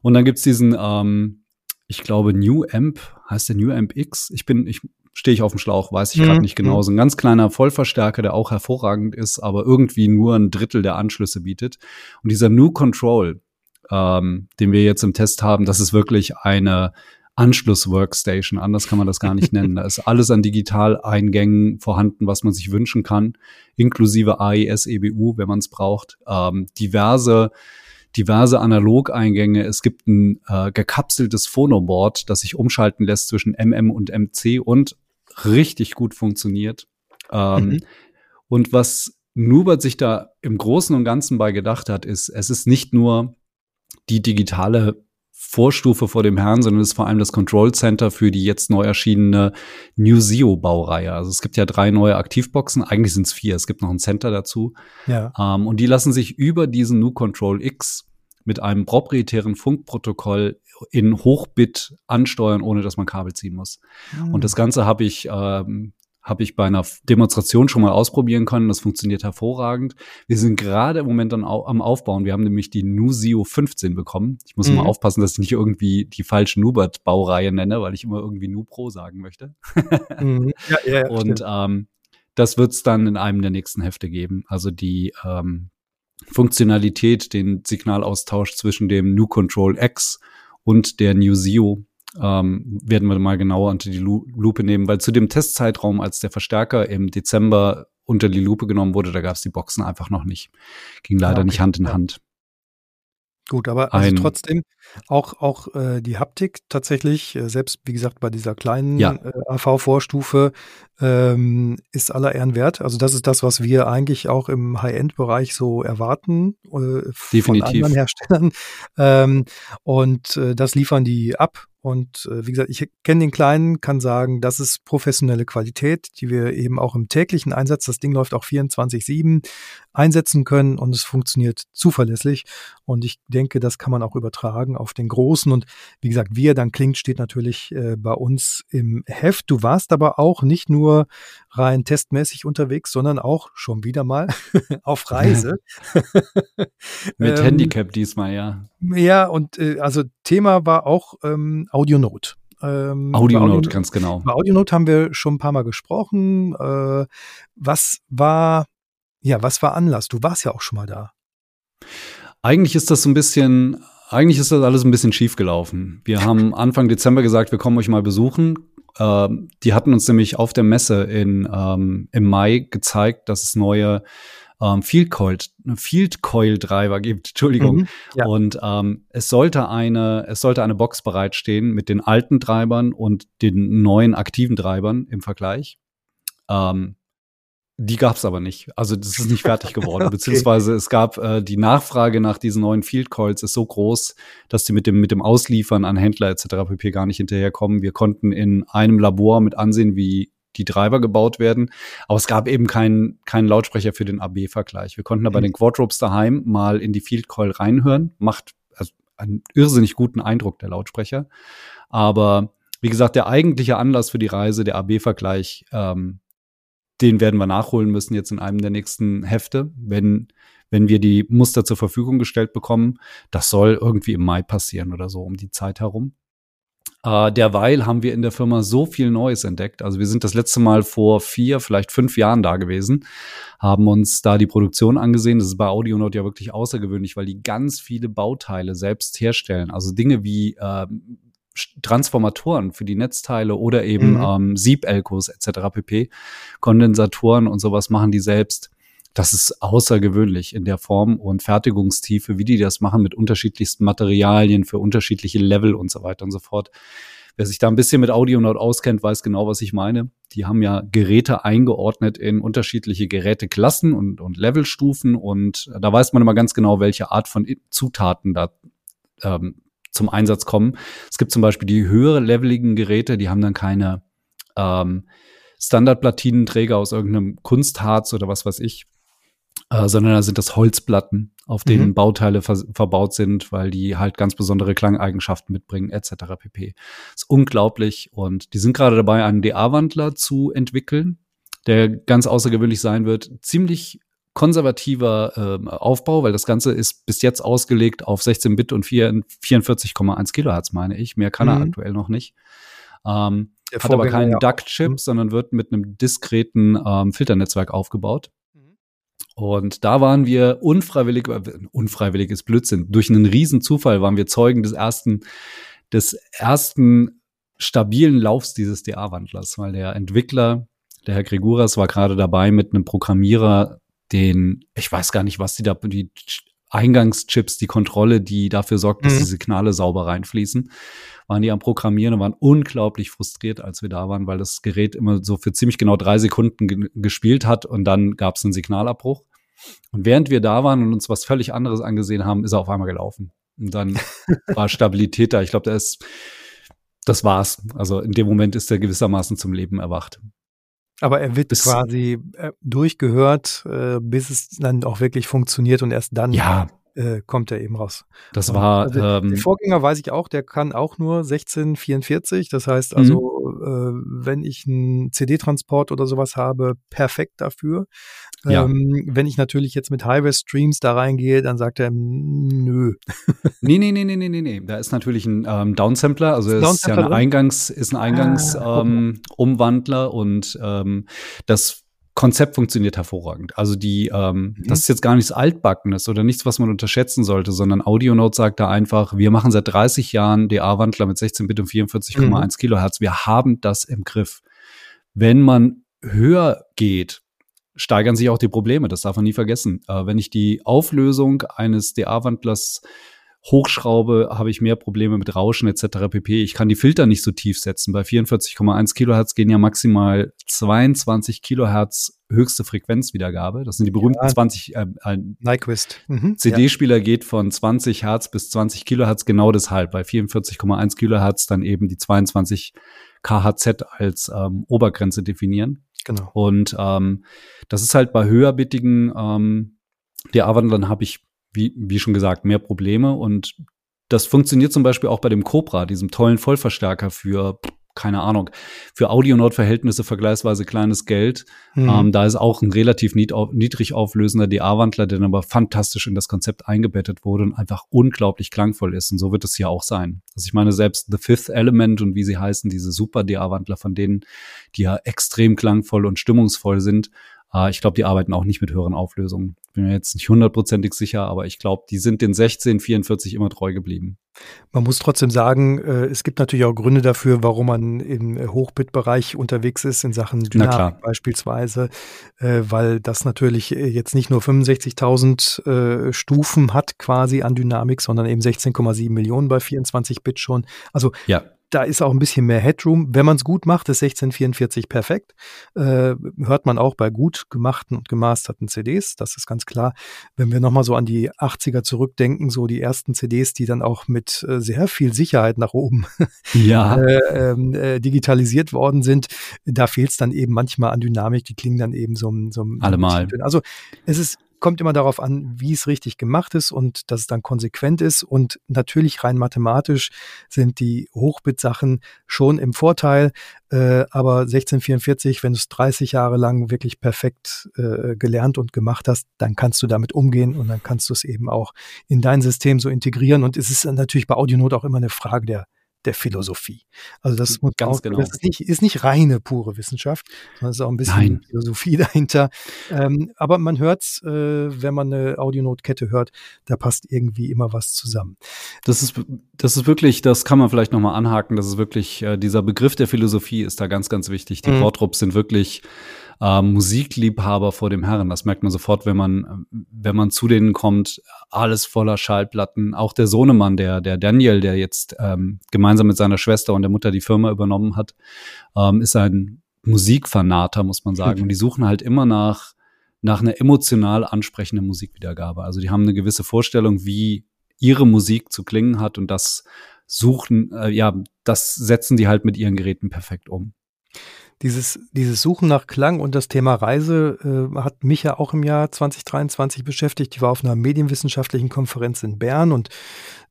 Und dann gibt's diesen, ähm, ich glaube, New Amp, heißt der New Amp X? Ich bin, ich stehe ich auf dem Schlauch, weiß ich mhm. gerade nicht genau. Mhm. So ein ganz kleiner Vollverstärker, der auch hervorragend ist, aber irgendwie nur ein Drittel der Anschlüsse bietet. Und dieser New Control, ähm, den wir jetzt im Test haben, das ist wirklich eine Anschluss-Workstation. Anders kann man das gar nicht nennen. Da ist alles an Digitaleingängen vorhanden, was man sich wünschen kann, inklusive AES, EBU, wenn man es braucht. Ähm, diverse diverse Analogeingänge. Es gibt ein äh, gekapseltes Phonoboard, das sich umschalten lässt zwischen MM und MC und richtig gut funktioniert. Ähm, mhm. Und was Nubert sich da im Großen und Ganzen bei gedacht hat, ist, es ist nicht nur die digitale Vorstufe vor dem Herrn, sondern es ist vor allem das Control Center für die jetzt neu erschienene New Zio Baureihe. Also es gibt ja drei neue Aktivboxen, eigentlich sind es vier, es gibt noch ein Center dazu. Ja. Ähm, und die lassen sich über diesen New Control X mit einem proprietären Funkprotokoll in Hochbit ansteuern, ohne dass man Kabel ziehen muss. Mhm. Und das Ganze habe ich ähm, habe ich bei einer Demonstration schon mal ausprobieren können. Das funktioniert hervorragend. Wir sind gerade im Moment dann am Aufbauen. Wir haben nämlich die Nusio 15 bekommen. Ich muss mhm. mal aufpassen, dass ich nicht irgendwie die falsche Nubert-Baureihe nenne, weil ich immer irgendwie Nu Pro sagen möchte. [laughs] mhm. ja, ja, ja, Und ähm, das wird es dann in einem der nächsten Hefte geben. Also die ähm, Funktionalität, den Signalaustausch zwischen dem Nu Control X und der New Zio ähm, werden wir mal genauer unter die Lupe nehmen, weil zu dem Testzeitraum, als der Verstärker im Dezember unter die Lupe genommen wurde, da gab es die Boxen einfach noch nicht. Ging leider ja, okay. nicht Hand in Hand. Gut, aber also trotzdem auch, auch äh, die Haptik tatsächlich, äh, selbst wie gesagt bei dieser kleinen ja. äh, AV-Vorstufe, ähm, ist aller Ehren wert. Also das ist das, was wir eigentlich auch im High-End-Bereich so erwarten äh, von anderen Herstellern. Ähm, und äh, das liefern die ab. Und äh, wie gesagt, ich kenne den Kleinen, kann sagen, das ist professionelle Qualität, die wir eben auch im täglichen Einsatz, das Ding läuft auch 24-7, einsetzen können und es funktioniert zuverlässig. Und ich denke, das kann man auch übertragen auf den Großen. Und wie gesagt, wie er dann klingt, steht natürlich äh, bei uns im Heft. Du warst aber auch nicht nur rein testmäßig unterwegs, sondern auch schon wieder mal [laughs] auf Reise. [laughs] Mit ähm, Handicap diesmal, ja. Ja, und äh, also Thema war auch ähm, AudioNote. Ähm, AudioNote, Audio ganz genau. Bei AudioNote haben wir schon ein paar Mal gesprochen. Äh, was war, ja, was war Anlass? Du warst ja auch schon mal da. Eigentlich ist das so ein bisschen, eigentlich ist das alles ein bisschen schief gelaufen. Wir [laughs] haben Anfang Dezember gesagt, wir kommen euch mal besuchen. Ähm, die hatten uns nämlich auf der Messe in, ähm, im Mai gezeigt, dass es neue ähm, Field Coil, Field Coil Driver gibt, Entschuldigung. Mhm, ja. Und ähm, es sollte eine, es sollte eine Box bereitstehen mit den alten Treibern und den neuen aktiven Treibern im Vergleich. Ähm, die gab es aber nicht. Also das ist nicht fertig geworden. [laughs] okay. Beziehungsweise es gab äh, die Nachfrage nach diesen neuen Field Coils ist so groß, dass die mit dem mit dem Ausliefern an Händler etc. pp gar nicht hinterherkommen. Wir konnten in einem Labor mit ansehen, wie die Treiber gebaut werden. Aber es gab eben keinen keinen Lautsprecher für den AB-Vergleich. Wir konnten aber mhm. den Quadropes daheim mal in die Field Coil reinhören. Macht also einen irrsinnig guten Eindruck, der Lautsprecher. Aber wie gesagt, der eigentliche Anlass für die Reise, der AB-Vergleich, ähm, den werden wir nachholen müssen jetzt in einem der nächsten Hefte, wenn, wenn wir die Muster zur Verfügung gestellt bekommen. Das soll irgendwie im Mai passieren oder so um die Zeit herum. Äh, derweil haben wir in der Firma so viel Neues entdeckt. Also wir sind das letzte Mal vor vier, vielleicht fünf Jahren da gewesen, haben uns da die Produktion angesehen. Das ist bei AudioNote ja wirklich außergewöhnlich, weil die ganz viele Bauteile selbst herstellen. Also Dinge wie äh, Transformatoren für die Netzteile oder eben mhm. ähm, Sieb-Elkos etc. pp. Kondensatoren und sowas machen die selbst. Das ist außergewöhnlich in der Form und Fertigungstiefe, wie die das machen mit unterschiedlichsten Materialien für unterschiedliche Level und so weiter und so fort. Wer sich da ein bisschen mit AudioNote auskennt, weiß genau, was ich meine. Die haben ja Geräte eingeordnet in unterschiedliche Geräteklassen und, und Levelstufen und da weiß man immer ganz genau, welche Art von Zutaten da ähm, zum Einsatz kommen. Es gibt zum Beispiel die höhere leveligen Geräte, die haben dann keine ähm, Standardplatinenträger aus irgendeinem Kunstharz oder was weiß ich, äh, sondern da sind das Holzplatten, auf denen mhm. Bauteile ver verbaut sind, weil die halt ganz besondere Klangeigenschaften mitbringen, etc. pp. Ist unglaublich und die sind gerade dabei, einen DA-Wandler zu entwickeln, der ganz außergewöhnlich sein wird. Ziemlich konservativer äh, Aufbau, weil das Ganze ist bis jetzt ausgelegt auf 16 Bit und 44,1 Kilohertz, meine ich. Mehr kann mhm. er aktuell noch nicht. Ähm, hat aber keinen ja DUC-Chip, mhm. sondern wird mit einem diskreten ähm, Filternetzwerk aufgebaut. Und da waren wir unfreiwillig, äh, unfreiwillig ist Blödsinn, durch einen riesen Zufall waren wir Zeugen des ersten, des ersten stabilen Laufs dieses DA-Wandlers, weil der Entwickler, der Herr Greguras, war gerade dabei, mit einem Programmierer den, ich weiß gar nicht, was die da, die Eingangschips, die Kontrolle, die dafür sorgt, dass mhm. die Signale sauber reinfließen, waren die am Programmieren und waren unglaublich frustriert, als wir da waren, weil das Gerät immer so für ziemlich genau drei Sekunden ge gespielt hat und dann gab es einen Signalabbruch. Und während wir da waren und uns was völlig anderes angesehen haben, ist er auf einmal gelaufen. Und dann [laughs] war Stabilität da. Ich glaube, da ist, das war's. Also in dem Moment ist er gewissermaßen zum Leben erwacht. Aber er wird bis, quasi äh, durchgehört, äh, bis es dann auch wirklich funktioniert und erst dann ja. Äh, kommt er eben raus. Das war also, ähm, der Vorgänger weiß ich auch, der kann auch nur 1644. Das heißt also, mhm. äh, wenn ich einen CD-Transport oder sowas habe, perfekt dafür. Ja. Ähm, wenn ich natürlich jetzt mit Highway-Streams da reingehe, dann sagt er, nö. [laughs] nee, nee, nee, nee, nee, nee, nee. Da ist natürlich ein ähm, Downsampler, also es ist ja ein Eingangs, ist ein Eingangsumwandler ah, ähm, und ähm, das Konzept funktioniert hervorragend. Also die, ähm, mhm. das ist jetzt gar nichts Altbackenes oder nichts, was man unterschätzen sollte, sondern AudioNote sagt da einfach, wir machen seit 30 Jahren DA-Wandler mit 16 Bit und 44,1 mhm. Kilohertz. Wir haben das im Griff. Wenn man höher geht, steigern sich auch die Probleme. Das darf man nie vergessen. Äh, wenn ich die Auflösung eines DA-Wandlers hochschraube, habe ich mehr Probleme mit Rauschen etc. pp. Ich kann die Filter nicht so tief setzen. Bei 44,1 Kilohertz gehen ja maximal 22 Kilohertz höchste Frequenzwiedergabe. Das sind die berühmten ja. 20. Äh, ein Nyquist. Mhm. CD-Spieler ja. geht von 20 Hertz bis 20 Kilohertz genau deshalb. Bei 44,1 Kilohertz dann eben die 22 KHZ als ähm, Obergrenze definieren. Genau. Und ähm, das ist halt bei höherbittigen ähm, DA-Wandlern habe ich, wie, wie schon gesagt, mehr Probleme. Und das funktioniert zum Beispiel auch bei dem Cobra, diesem tollen Vollverstärker für keine Ahnung, für Audionaut-Verhältnisse vergleichsweise kleines Geld. Mhm. Ähm, da ist auch ein relativ niedrig auflösender DA-Wandler, der dann aber fantastisch in das Konzept eingebettet wurde und einfach unglaublich klangvoll ist. Und so wird es hier auch sein. Also ich meine, selbst The Fifth Element und wie sie heißen, diese super DA-Wandler von denen, die ja extrem klangvoll und stimmungsvoll sind, äh, ich glaube, die arbeiten auch nicht mit höheren Auflösungen. Bin mir jetzt nicht hundertprozentig sicher, aber ich glaube, die sind den 1644 immer treu geblieben. Man muss trotzdem sagen, äh, es gibt natürlich auch Gründe dafür, warum man im Hochbit-Bereich unterwegs ist, in Sachen Dynamik beispielsweise, äh, weil das natürlich jetzt nicht nur 65.000 Stufen hat quasi an Dynamik, sondern eben 16,7 Millionen bei 24 Bit schon. Also ja da ist auch ein bisschen mehr Headroom. Wenn man es gut macht, ist 1644 perfekt. Äh, hört man auch bei gut gemachten und gemasterten CDs. Das ist ganz klar. Wenn wir nochmal so an die 80er zurückdenken, so die ersten CDs, die dann auch mit äh, sehr viel Sicherheit nach oben [laughs] ja. äh, ähm, äh, digitalisiert worden sind, da fehlt es dann eben manchmal an Dynamik. Die klingen dann eben so, so Allemal. Also es ist kommt immer darauf an, wie es richtig gemacht ist und dass es dann konsequent ist. Und natürlich rein mathematisch sind die Hochbit-Sachen schon im Vorteil. Äh, aber 1644, wenn du es 30 Jahre lang wirklich perfekt äh, gelernt und gemacht hast, dann kannst du damit umgehen und dann kannst du es eben auch in dein System so integrieren. Und es ist natürlich bei Audionote auch immer eine Frage der der Philosophie. Also das, muss Ganz auch, genau. das ist, nicht, ist nicht reine pure Wissenschaft, sondern es ist auch ein bisschen Nein. Philosophie [laughs] dahinter. Ähm, aber man hört es, äh, wenn man eine Audionotkette hört, da passt irgendwie immer was zusammen. Das ist, das ist wirklich, das kann man vielleicht nochmal anhaken, das ist wirklich, äh, dieser Begriff der Philosophie ist da ganz, ganz wichtig. Die mhm. Sind wirklich äh, Musikliebhaber vor dem Herren. Das merkt man sofort, wenn man, wenn man zu denen kommt, alles voller Schallplatten. Auch der Sohnemann, der, der Daniel, der jetzt ähm, gemeinsam mit seiner Schwester und der Mutter die Firma übernommen hat, ähm, ist ein Musikfanater, muss man sagen. [laughs] Und die suchen halt immer nach, nach einer emotional ansprechenden Musikwiedergabe. Also die haben eine gewisse Vorstellung, wie ihre Musik zu klingen hat und das suchen, äh, ja, das setzen die halt mit ihren Geräten perfekt um. Dieses, dieses Suchen nach Klang und das Thema Reise äh, hat mich ja auch im Jahr 2023 beschäftigt. Ich war auf einer medienwissenschaftlichen Konferenz in Bern und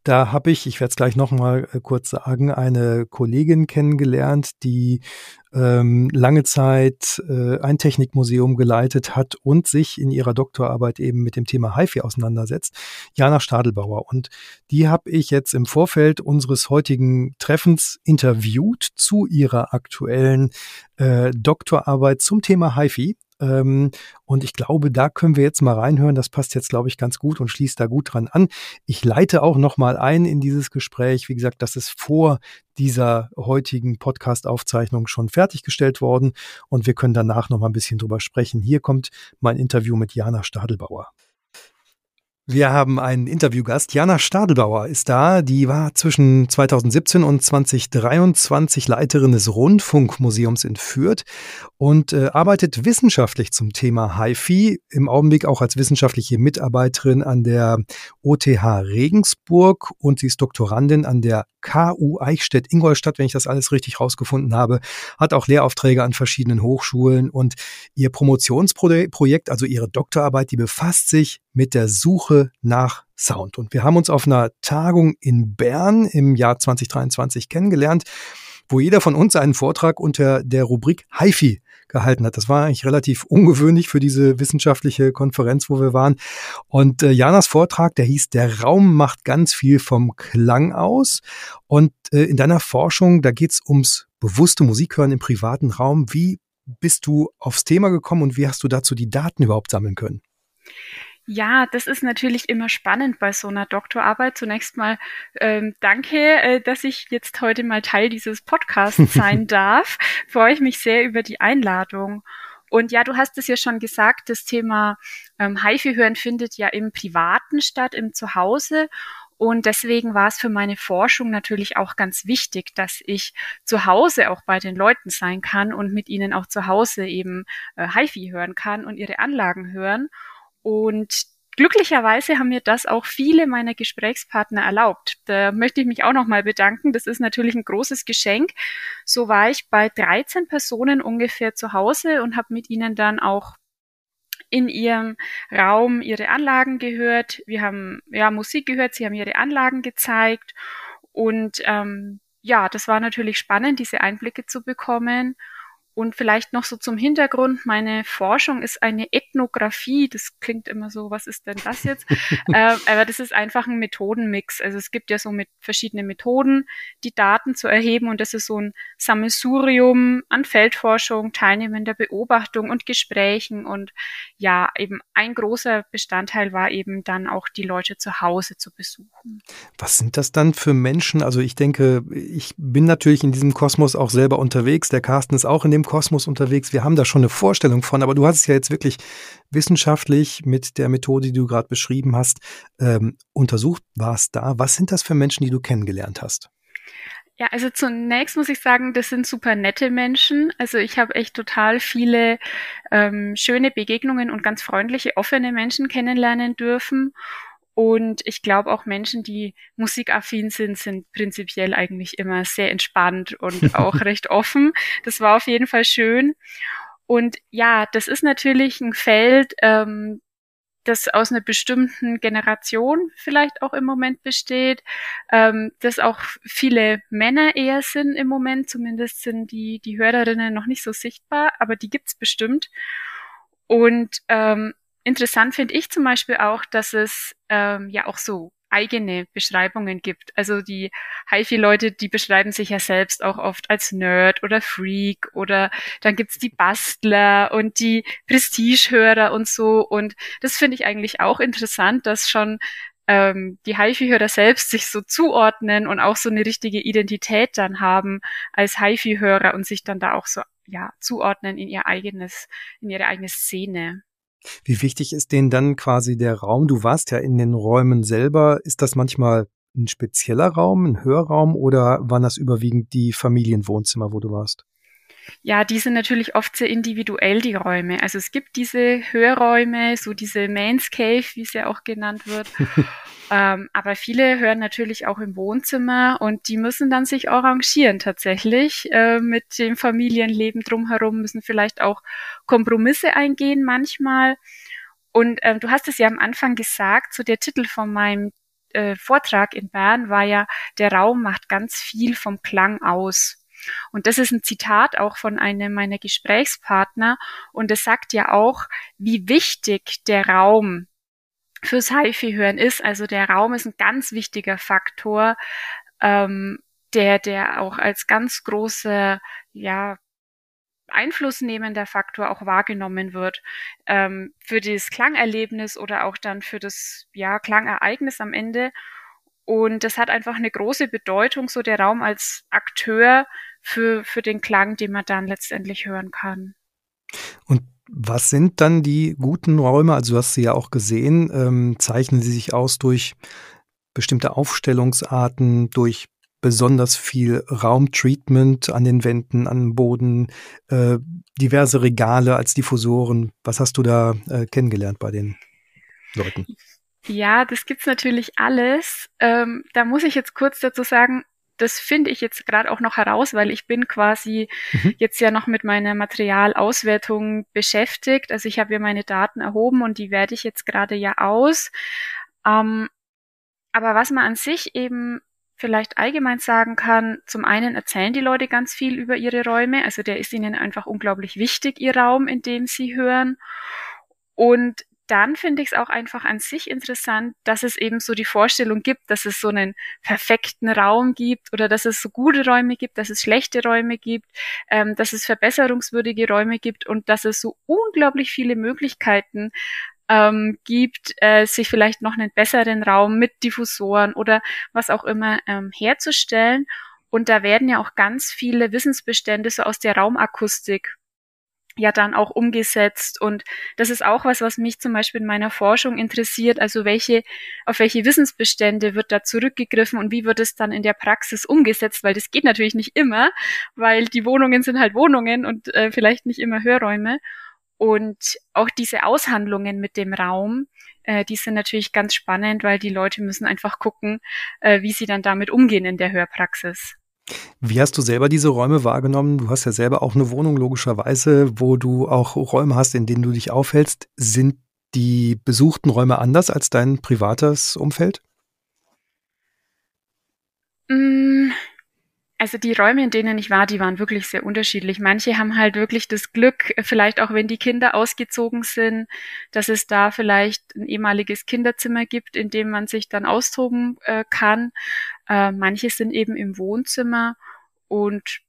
da habe ich, ich werde es gleich nochmal äh, kurz sagen, eine Kollegin kennengelernt, die ähm, lange Zeit äh, ein Technikmuseum geleitet hat und sich in ihrer Doktorarbeit eben mit dem Thema HiFi auseinandersetzt, Jana Stadelbauer. Und die habe ich jetzt im Vorfeld unseres heutigen Treffens interviewt zu ihrer aktuellen äh, Doktorarbeit zum Thema HiFi. Ähm, und ich glaube, da können wir jetzt mal reinhören. Das passt jetzt, glaube ich, ganz gut und schließt da gut dran an. Ich leite auch noch mal ein in dieses Gespräch. Wie gesagt, das ist vor dieser heutigen Podcast-Aufzeichnung schon fertiggestellt worden und wir können danach noch mal ein bisschen drüber sprechen. Hier kommt mein Interview mit Jana Stadelbauer. Wir haben einen Interviewgast. Jana Stadelbauer ist da. Die war zwischen 2017 und 2023 Leiterin des Rundfunkmuseums in Fürth und äh, arbeitet wissenschaftlich zum Thema HiFi, im Augenblick auch als wissenschaftliche Mitarbeiterin an der OTH Regensburg und sie ist Doktorandin an der KU Eichstätt-Ingolstadt, wenn ich das alles richtig rausgefunden habe, hat auch Lehraufträge an verschiedenen Hochschulen und ihr Promotionsprojekt, also ihre Doktorarbeit, die befasst sich mit der Suche nach Sound. Und wir haben uns auf einer Tagung in Bern im Jahr 2023 kennengelernt, wo jeder von uns einen Vortrag unter der Rubrik HiFi gehalten hat. Das war eigentlich relativ ungewöhnlich für diese wissenschaftliche Konferenz, wo wir waren. Und äh, Janas Vortrag, der hieß, der Raum macht ganz viel vom Klang aus. Und äh, in deiner Forschung, da geht's ums bewusste Musikhören im privaten Raum. Wie bist du aufs Thema gekommen und wie hast du dazu die Daten überhaupt sammeln können? Ja, das ist natürlich immer spannend bei so einer Doktorarbeit. Zunächst mal ähm, danke, äh, dass ich jetzt heute mal Teil dieses Podcasts [laughs] sein darf. Freue ich mich sehr über die Einladung. Und ja, du hast es ja schon gesagt, das Thema ähm, HIFI-Hören findet ja im Privaten statt, im Zuhause. Und deswegen war es für meine Forschung natürlich auch ganz wichtig, dass ich zu Hause auch bei den Leuten sein kann und mit ihnen auch zu Hause eben äh, HiFi hören kann und ihre Anlagen hören. Und glücklicherweise haben mir das auch viele meiner Gesprächspartner erlaubt. Da möchte ich mich auch nochmal bedanken. Das ist natürlich ein großes Geschenk. So war ich bei 13 Personen ungefähr zu Hause und habe mit ihnen dann auch in ihrem Raum ihre Anlagen gehört. Wir haben ja Musik gehört, sie haben ihre Anlagen gezeigt und ähm, ja, das war natürlich spannend, diese Einblicke zu bekommen. Und vielleicht noch so zum Hintergrund, meine Forschung ist eine Ethnographie. Das klingt immer so, was ist denn das jetzt? [laughs] äh, aber das ist einfach ein Methodenmix. Also es gibt ja so mit verschiedene Methoden, die Daten zu erheben und das ist so ein Sammelsurium an Feldforschung, teilnehmender Beobachtung und Gesprächen. Und ja, eben ein großer Bestandteil war eben dann auch die Leute zu Hause zu besuchen. Was sind das dann für Menschen? Also ich denke, ich bin natürlich in diesem Kosmos auch selber unterwegs. Der Carsten ist auch in dem Kosmos unterwegs. Wir haben da schon eine Vorstellung von, aber du hast es ja jetzt wirklich wissenschaftlich mit der Methode, die du gerade beschrieben hast, ähm, untersucht. Warst da? Was sind das für Menschen, die du kennengelernt hast? Ja, also zunächst muss ich sagen, das sind super nette Menschen. Also ich habe echt total viele ähm, schöne Begegnungen und ganz freundliche, offene Menschen kennenlernen dürfen. Und ich glaube auch Menschen, die musikaffin sind, sind prinzipiell eigentlich immer sehr entspannt und [laughs] auch recht offen. Das war auf jeden Fall schön. Und ja, das ist natürlich ein Feld, ähm, das aus einer bestimmten Generation vielleicht auch im Moment besteht, ähm, dass auch viele Männer eher sind im Moment, zumindest sind die, die Hörerinnen noch nicht so sichtbar, aber die gibt's bestimmt. Und ähm, interessant finde ich zum Beispiel auch, dass es ähm, ja auch so eigene Beschreibungen gibt. Also die HiFi-Leute, die beschreiben sich ja selbst auch oft als Nerd oder Freak oder dann gibt's die Bastler und die Prestigehörer und so. Und das finde ich eigentlich auch interessant, dass schon ähm, die HiFi-Hörer selbst sich so zuordnen und auch so eine richtige Identität dann haben als HiFi-Hörer und sich dann da auch so ja zuordnen in ihr eigenes, in ihre eigene Szene. Wie wichtig ist denen dann quasi der Raum? Du warst ja in den Räumen selber. Ist das manchmal ein spezieller Raum, ein Hörraum oder waren das überwiegend die Familienwohnzimmer, wo du warst? Ja, die sind natürlich oft sehr individuell, die Räume. Also es gibt diese Hörräume, so diese Man's Cave, wie es ja auch genannt wird. [laughs] ähm, aber viele hören natürlich auch im Wohnzimmer und die müssen dann sich arrangieren tatsächlich äh, mit dem Familienleben drumherum, müssen vielleicht auch Kompromisse eingehen manchmal. Und ähm, du hast es ja am Anfang gesagt, so der Titel von meinem äh, Vortrag in Bern war ja, der Raum macht ganz viel vom Klang aus. Und das ist ein Zitat auch von einem meiner Gesprächspartner. Und es sagt ja auch, wie wichtig der Raum fürs HIFI-Hören ist. Also der Raum ist ein ganz wichtiger Faktor, ähm, der, der auch als ganz großer, ja, einflussnehmender Faktor auch wahrgenommen wird ähm, für das Klangerlebnis oder auch dann für das ja Klangereignis am Ende. Und das hat einfach eine große Bedeutung, so der Raum als Akteur für, für den Klang, den man dann letztendlich hören kann. Und was sind dann die guten Räume? Also du hast sie ja auch gesehen. Ähm, zeichnen sie sich aus durch bestimmte Aufstellungsarten, durch besonders viel Raumtreatment an den Wänden, an dem Boden, äh, diverse Regale als Diffusoren. Was hast du da äh, kennengelernt bei den Leuten? Ja, das gibt's natürlich alles. Ähm, da muss ich jetzt kurz dazu sagen, das finde ich jetzt gerade auch noch heraus, weil ich bin quasi mhm. jetzt ja noch mit meiner Materialauswertung beschäftigt. Also ich habe ja meine Daten erhoben und die werde ich jetzt gerade ja aus. Ähm, aber was man an sich eben vielleicht allgemein sagen kann, zum einen erzählen die Leute ganz viel über ihre Räume, also der ist ihnen einfach unglaublich wichtig, ihr Raum, in dem sie hören. Und dann finde ich es auch einfach an sich interessant, dass es eben so die Vorstellung gibt, dass es so einen perfekten Raum gibt oder dass es so gute Räume gibt, dass es schlechte Räume gibt, ähm, dass es verbesserungswürdige Räume gibt und dass es so unglaublich viele Möglichkeiten ähm, gibt, äh, sich vielleicht noch einen besseren Raum mit Diffusoren oder was auch immer ähm, herzustellen. Und da werden ja auch ganz viele Wissensbestände so aus der Raumakustik ja dann auch umgesetzt. Und das ist auch was, was mich zum Beispiel in meiner Forschung interessiert. Also welche, auf welche Wissensbestände wird da zurückgegriffen und wie wird es dann in der Praxis umgesetzt? Weil das geht natürlich nicht immer, weil die Wohnungen sind halt Wohnungen und äh, vielleicht nicht immer Hörräume. Und auch diese Aushandlungen mit dem Raum, äh, die sind natürlich ganz spannend, weil die Leute müssen einfach gucken, äh, wie sie dann damit umgehen in der Hörpraxis. Wie hast du selber diese Räume wahrgenommen? Du hast ja selber auch eine Wohnung logischerweise, wo du auch Räume hast, in denen du dich aufhältst. Sind die besuchten Räume anders als dein privates Umfeld? Mm, also die Räume, in denen ich war, die waren wirklich sehr unterschiedlich. Manche haben halt wirklich das Glück, vielleicht auch wenn die Kinder ausgezogen sind, dass es da vielleicht ein ehemaliges Kinderzimmer gibt, in dem man sich dann austoben äh, kann. Äh, manche sind eben im Wohnzimmer und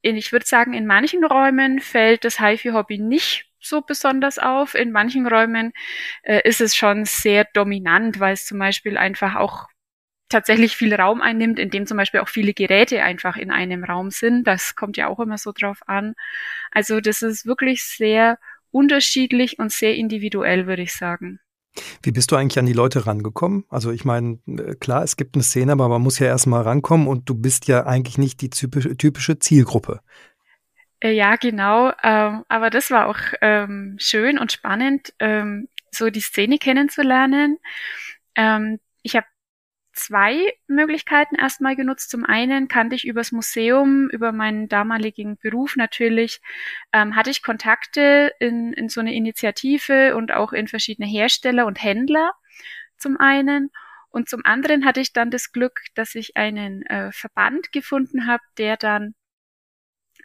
in, ich würde sagen, in manchen Räumen fällt das HiFi-Hobby nicht so besonders auf. In manchen Räumen äh, ist es schon sehr dominant, weil es zum Beispiel einfach auch tatsächlich viel Raum einnimmt, in dem zum Beispiel auch viele Geräte einfach in einem Raum sind. Das kommt ja auch immer so drauf an. Also das ist wirklich sehr unterschiedlich und sehr individuell, würde ich sagen. Wie bist du eigentlich an die Leute rangekommen? Also ich meine, klar, es gibt eine Szene, aber man muss ja erstmal rankommen und du bist ja eigentlich nicht die typische, Zielgruppe. Äh, ja, genau. Ähm, aber das war auch ähm, schön und spannend, ähm, so die Szene kennenzulernen. Ich habe zwei Möglichkeiten erstmal genutzt. Zum einen kannte ich übers Museum, über meinen damaligen Beruf natürlich, ähm, hatte ich Kontakte in, in so eine Initiative und auch in verschiedene Hersteller und Händler zum einen. Und zum anderen hatte ich dann das Glück, dass ich einen äh, Verband gefunden habe, der dann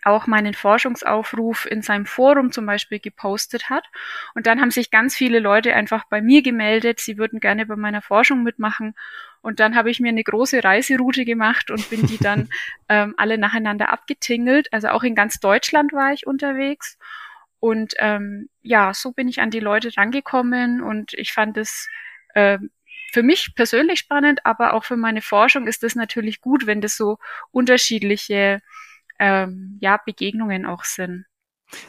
auch meinen Forschungsaufruf in seinem Forum zum Beispiel gepostet hat. Und dann haben sich ganz viele Leute einfach bei mir gemeldet, sie würden gerne bei meiner Forschung mitmachen. Und dann habe ich mir eine große Reiseroute gemacht und bin die dann [laughs] ähm, alle nacheinander abgetingelt. Also auch in ganz Deutschland war ich unterwegs. Und ähm, ja, so bin ich an die Leute rangekommen und ich fand es äh, für mich persönlich spannend, aber auch für meine Forschung ist es natürlich gut, wenn das so unterschiedliche ähm, ja, Begegnungen auch sind.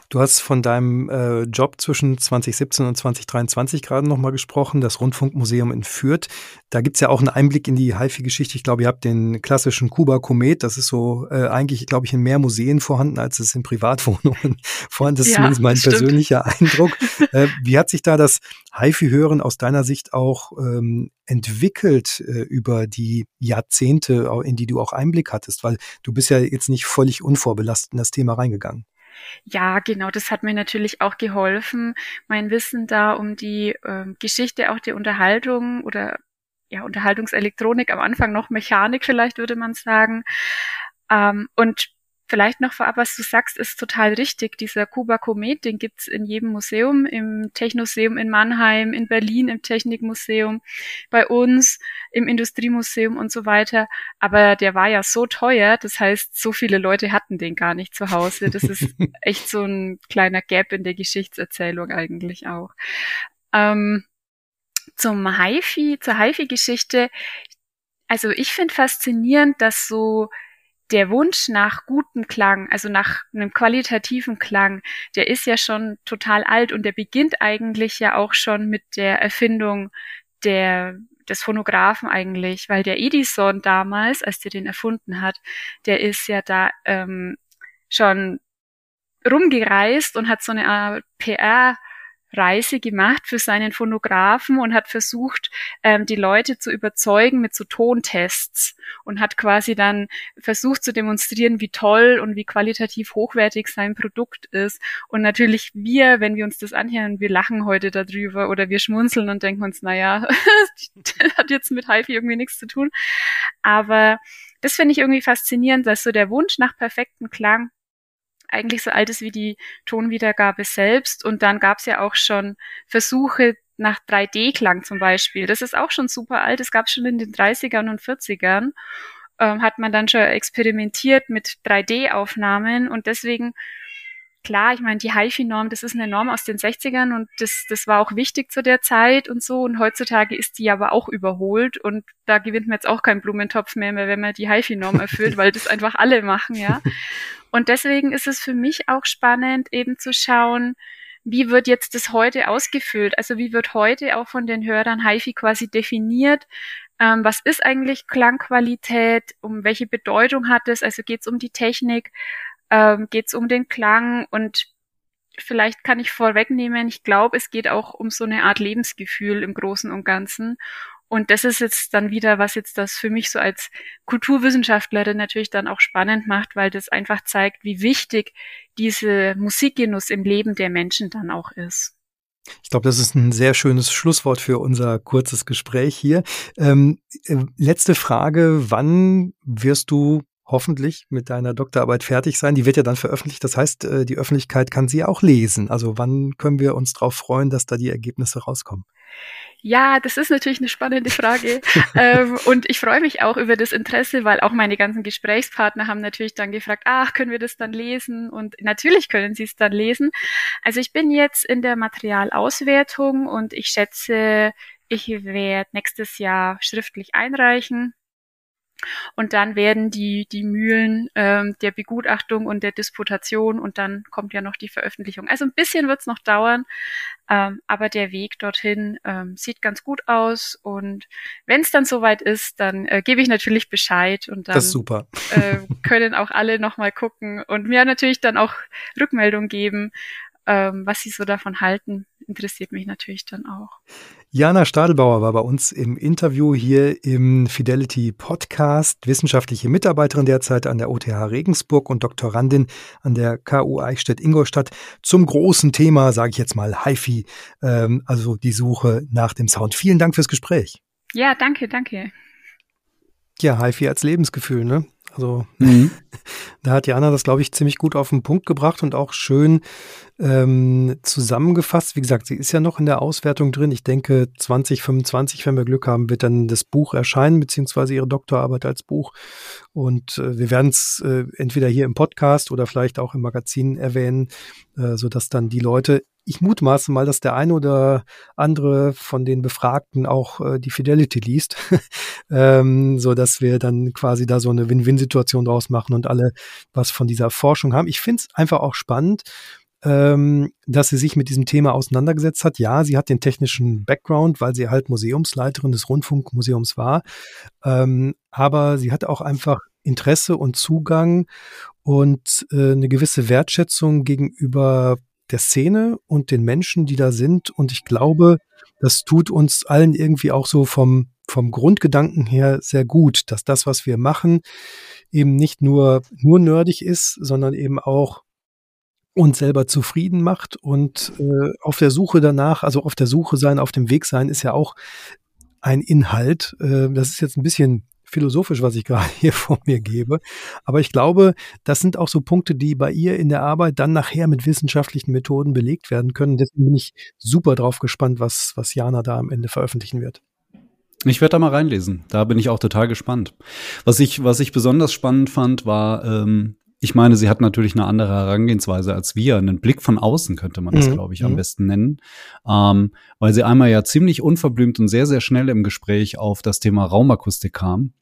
Du hast von deinem äh, Job zwischen 2017 und 2023 gerade nochmal gesprochen, das Rundfunkmuseum in Fürth. Da gibt's ja auch einen Einblick in die HiFi-Geschichte. Ich glaube, ihr habt den klassischen Kuba-Komet. Das ist so äh, eigentlich, glaube ich, in mehr Museen vorhanden, als es in Privatwohnungen [laughs] vorhanden ist. Ja, zumindest mein persönlicher [laughs] Eindruck. Äh, wie hat sich da das HiFi-Hören aus deiner Sicht auch ähm, entwickelt äh, über die Jahrzehnte, in die du auch Einblick hattest? Weil du bist ja jetzt nicht völlig unvorbelastet in das Thema reingegangen. Ja, genau, das hat mir natürlich auch geholfen, mein Wissen da um die ähm, Geschichte auch der Unterhaltung oder ja, Unterhaltungselektronik, am Anfang noch Mechanik vielleicht würde man sagen. Ähm, und Vielleicht noch vorab, was du sagst, ist total richtig. Dieser Kuba Komet, den gibt's in jedem Museum, im Technoseum in Mannheim, in Berlin im Technikmuseum, bei uns im Industriemuseum und so weiter. Aber der war ja so teuer, das heißt, so viele Leute hatten den gar nicht zu Hause. Das ist [laughs] echt so ein kleiner Gap in der Geschichtserzählung eigentlich auch. Ähm, zum HiFi, zur HiFi-Geschichte. Also ich finde faszinierend, dass so der Wunsch nach gutem Klang, also nach einem qualitativen Klang, der ist ja schon total alt und der beginnt eigentlich ja auch schon mit der Erfindung der, des Phonographen eigentlich, weil der Edison damals, als der den erfunden hat, der ist ja da ähm, schon rumgereist und hat so eine Art PR Reise gemacht für seinen Phonographen und hat versucht, ähm, die Leute zu überzeugen mit so Tontests und hat quasi dann versucht zu demonstrieren, wie toll und wie qualitativ hochwertig sein Produkt ist. Und natürlich wir, wenn wir uns das anhören, wir lachen heute darüber oder wir schmunzeln und denken uns, naja, [laughs] [laughs] hat jetzt mit HiFi irgendwie nichts zu tun. Aber das finde ich irgendwie faszinierend, dass so der Wunsch nach perfektem Klang eigentlich so alt ist wie die Tonwiedergabe selbst. Und dann gab es ja auch schon Versuche nach 3D-Klang zum Beispiel. Das ist auch schon super alt. Das gab es schon in den 30ern und 40ern. Ähm, hat man dann schon experimentiert mit 3D-Aufnahmen und deswegen klar, ich meine, die HiFi-Norm, das ist eine Norm aus den 60ern und das, das war auch wichtig zu der Zeit und so. Und heutzutage ist die aber auch überholt und da gewinnt man jetzt auch keinen Blumentopf mehr, mehr wenn man die HiFi-Norm erfüllt, weil das einfach alle machen, ja. Und deswegen ist es für mich auch spannend, eben zu schauen, wie wird jetzt das heute ausgefüllt? Also wie wird heute auch von den Hörern HiFi quasi definiert? Ähm, was ist eigentlich Klangqualität? Um welche Bedeutung hat es? Also geht es um die Technik? Ähm, geht es um den Klang? Und vielleicht kann ich vorwegnehmen, ich glaube, es geht auch um so eine Art Lebensgefühl im Großen und Ganzen. Und das ist jetzt dann wieder, was jetzt das für mich so als Kulturwissenschaftlerin natürlich dann auch spannend macht, weil das einfach zeigt, wie wichtig diese Musikgenuss im Leben der Menschen dann auch ist. Ich glaube, das ist ein sehr schönes Schlusswort für unser kurzes Gespräch hier. Ähm, äh, letzte Frage, wann wirst du hoffentlich mit deiner Doktorarbeit fertig sein? Die wird ja dann veröffentlicht. Das heißt, äh, die Öffentlichkeit kann sie auch lesen. Also wann können wir uns darauf freuen, dass da die Ergebnisse rauskommen? Ja, das ist natürlich eine spannende Frage. [laughs] ähm, und ich freue mich auch über das Interesse, weil auch meine ganzen Gesprächspartner haben natürlich dann gefragt, ach, können wir das dann lesen? Und natürlich können sie es dann lesen. Also ich bin jetzt in der Materialauswertung und ich schätze, ich werde nächstes Jahr schriftlich einreichen. Und dann werden die, die Mühlen ähm, der Begutachtung und der Disputation und dann kommt ja noch die Veröffentlichung. Also ein bisschen wird es noch dauern, ähm, aber der Weg dorthin ähm, sieht ganz gut aus. Und wenn es dann soweit ist, dann äh, gebe ich natürlich Bescheid und dann äh, können auch alle nochmal gucken und mir natürlich dann auch Rückmeldung geben, ähm, was sie so davon halten, interessiert mich natürlich dann auch. Jana Stadelbauer war bei uns im Interview hier im Fidelity Podcast, wissenschaftliche Mitarbeiterin derzeit an der OTH Regensburg und Doktorandin an der KU Eichstätt-Ingolstadt zum großen Thema, sage ich jetzt mal, HiFi, ähm, also die Suche nach dem Sound. Vielen Dank fürs Gespräch. Ja, danke, danke. Ja, HiFi als Lebensgefühl, ne? Also mhm. [laughs] da hat Jana das, glaube ich, ziemlich gut auf den Punkt gebracht und auch schön ähm, zusammengefasst. Wie gesagt, sie ist ja noch in der Auswertung drin. Ich denke, 2025, wenn wir Glück haben, wird dann das Buch erscheinen, beziehungsweise ihre Doktorarbeit als Buch. Und äh, wir werden es äh, entweder hier im Podcast oder vielleicht auch im Magazin erwähnen, äh, sodass dann die Leute ich mutmaße mal, dass der eine oder andere von den Befragten auch äh, die Fidelity liest, [laughs] ähm, so wir dann quasi da so eine Win-Win-Situation draus machen und alle was von dieser Forschung haben. Ich finde es einfach auch spannend, ähm, dass sie sich mit diesem Thema auseinandergesetzt hat. Ja, sie hat den technischen Background, weil sie halt Museumsleiterin des Rundfunkmuseums war, ähm, aber sie hat auch einfach Interesse und Zugang und äh, eine gewisse Wertschätzung gegenüber der Szene und den Menschen, die da sind. Und ich glaube, das tut uns allen irgendwie auch so vom, vom Grundgedanken her sehr gut, dass das, was wir machen, eben nicht nur, nur nerdig ist, sondern eben auch uns selber zufrieden macht und äh, auf der Suche danach, also auf der Suche sein, auf dem Weg sein, ist ja auch ein Inhalt. Äh, das ist jetzt ein bisschen philosophisch, was ich [laughs] gerade hier vor mir gebe. Aber ich glaube, das sind auch so Punkte, die bei ihr in der Arbeit dann nachher mit wissenschaftlichen Methoden belegt werden können. Deswegen bin ich super drauf gespannt, was, was Jana da am Ende veröffentlichen wird. Ich werde da mal reinlesen. Da bin ich auch total gespannt. Was ich, was ich besonders spannend fand, war, ähm, ich meine, sie hat natürlich eine andere Herangehensweise als wir. Einen Blick von außen könnte man das, mhm. glaube ich, am mhm. besten nennen. Ähm, weil sie einmal ja ziemlich unverblümt und sehr, sehr schnell im Gespräch auf das Thema Raumakustik kam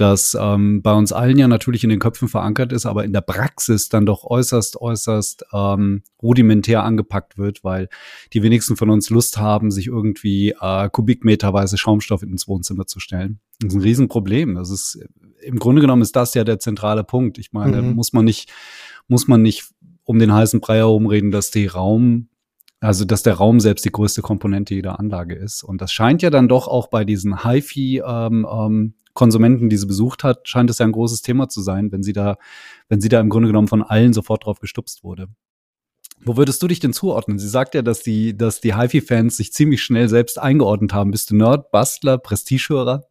das ähm, bei uns allen ja natürlich in den Köpfen verankert ist, aber in der Praxis dann doch äußerst, äußerst ähm, rudimentär angepackt wird, weil die wenigsten von uns Lust haben, sich irgendwie äh, kubikmeterweise Schaumstoff ins Wohnzimmer zu stellen. Das ist ein Riesenproblem. Das ist im Grunde genommen ist das ja der zentrale Punkt. Ich meine, mhm. muss man nicht, muss man nicht um den heißen Brei herumreden, dass die Raum also, dass der Raum selbst die größte Komponente jeder Anlage ist. Und das scheint ja dann doch auch bei diesen HiFi ähm, ähm, Konsumenten, die sie besucht hat, scheint es ja ein großes Thema zu sein, wenn sie da, wenn sie da im Grunde genommen von allen sofort drauf gestupst wurde. Wo würdest du dich denn zuordnen? Sie sagt ja, dass die, dass die HiFi-Fans sich ziemlich schnell selbst eingeordnet haben. Bist du Nerd, Bastler, Prestigehörer?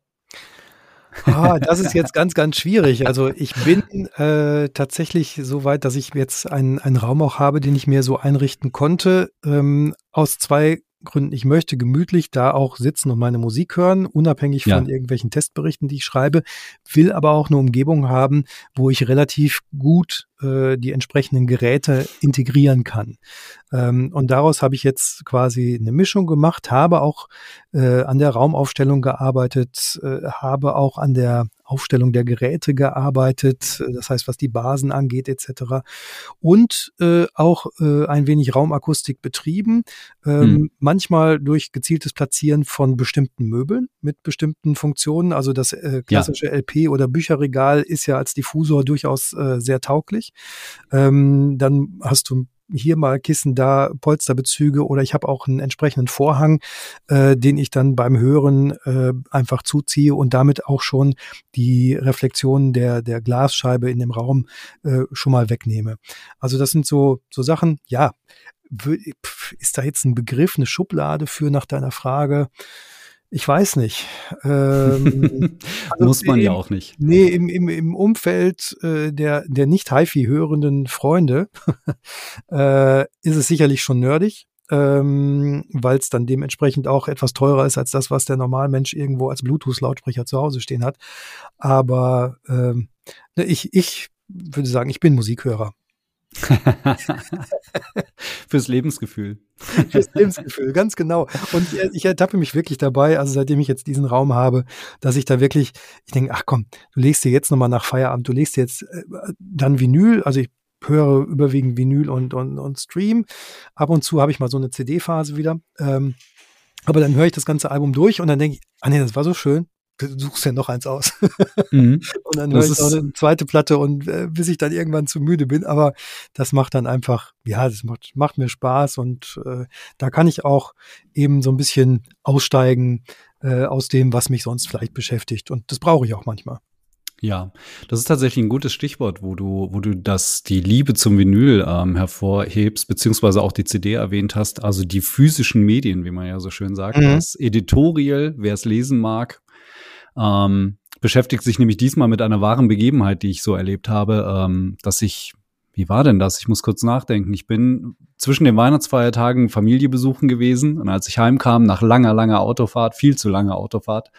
Ah, das ist jetzt ganz, ganz schwierig. Also ich bin äh, tatsächlich so weit, dass ich jetzt einen, einen Raum auch habe, den ich mir so einrichten konnte, ähm, aus zwei Gründen, ich möchte gemütlich da auch sitzen und meine Musik hören, unabhängig ja. von irgendwelchen Testberichten, die ich schreibe, will aber auch eine Umgebung haben, wo ich relativ gut äh, die entsprechenden Geräte integrieren kann. Ähm, und daraus habe ich jetzt quasi eine Mischung gemacht, habe auch äh, an der Raumaufstellung gearbeitet, äh, habe auch an der Aufstellung der Geräte gearbeitet, äh, das heißt, was die Basen angeht etc. Und äh, auch äh, ein wenig Raumakustik betrieben, ähm, hm. manchmal durch gezieltes Platzieren von bestimmten Möbeln mit bestimmten Funktionen. Also das äh, klassische ja. LP- oder Bücherregal ist ja als Diffusor durchaus äh, sehr tauglich. Ähm, dann hast du hier mal Kissen, da Polsterbezüge oder ich habe auch einen entsprechenden Vorhang, äh, den ich dann beim Hören äh, einfach zuziehe und damit auch schon die Reflexion der, der Glasscheibe in dem Raum äh, schon mal wegnehme. Also das sind so, so Sachen, ja, ist da jetzt ein Begriff, eine Schublade für nach deiner Frage? Ich weiß nicht. [laughs] Ähm, also Muss man im, ja auch nicht. Nee, im, im, im Umfeld äh, der, der nicht HiFi hörenden Freunde [laughs] äh, ist es sicherlich schon nerdig, ähm, weil es dann dementsprechend auch etwas teurer ist als das, was der Normalmensch irgendwo als Bluetooth-Lautsprecher zu Hause stehen hat. Aber ähm, ne, ich, ich würde sagen, ich bin Musikhörer. [laughs] Fürs Lebensgefühl. Fürs Lebensgefühl, ganz genau. Und ich, ich, ertappe mich wirklich dabei, also seitdem ich jetzt diesen Raum habe, dass ich da wirklich, ich denke, ach komm, du legst dir jetzt nochmal nach Feierabend, du legst jetzt äh, dann Vinyl, also ich höre überwiegend Vinyl und, und, und Stream. Ab und zu habe ich mal so eine CD-Phase wieder. Ähm, aber dann höre ich das ganze Album durch und dann denke ich, ah nee, das war so schön. Suchst ja noch eins aus. [laughs] Mhm. und dann höre ich noch eine zweite Platte und äh, bis ich dann irgendwann zu müde bin. Aber das macht dann einfach, ja, das macht, macht mir Spaß und äh, da kann ich auch eben so ein bisschen aussteigen äh, aus dem, was mich sonst vielleicht beschäftigt. Und das brauche ich auch manchmal. Ja, das ist tatsächlich ein gutes Stichwort, wo du, wo du das, die Liebe zum Vinyl ähm, hervorhebst, beziehungsweise auch die CD erwähnt hast, also die physischen Medien, wie man ja so schön sagt. Mhm. Das Editorial, wer es lesen mag, ähm, beschäftigt sich nämlich diesmal mit einer wahren Begebenheit, die ich so erlebt habe, ähm, dass ich, wie war denn das? Ich muss kurz nachdenken. Ich bin zwischen den Weihnachtsfeiertagen Familie besuchen gewesen und als ich heimkam, nach langer, langer Autofahrt, viel zu langer Autofahrt,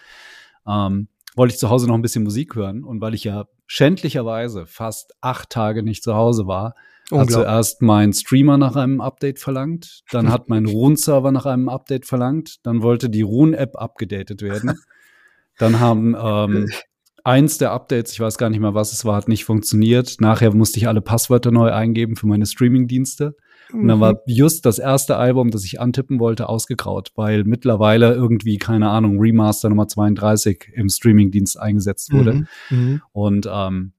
ähm, wollte ich zu Hause noch ein bisschen Musik hören. Und weil ich ja schändlicherweise fast acht Tage nicht zu Hause war, hat zuerst mein Streamer nach einem Update verlangt, dann hat mein [laughs] Rune-Server nach einem Update verlangt, dann wollte die Rune-App abgedatet werden. [laughs] Dann haben ähm, eins der Updates, ich weiß gar nicht mehr, was es war, hat nicht funktioniert. Nachher musste ich alle Passwörter neu eingeben für meine Streaming-Dienste. Und dann war mhm. just das erste Album, das ich antippen wollte, ausgegraut, weil mittlerweile irgendwie, keine Ahnung, Remaster Nummer 32 im Streamingdienst eingesetzt wurde. Mhm. Mhm. Und ähm,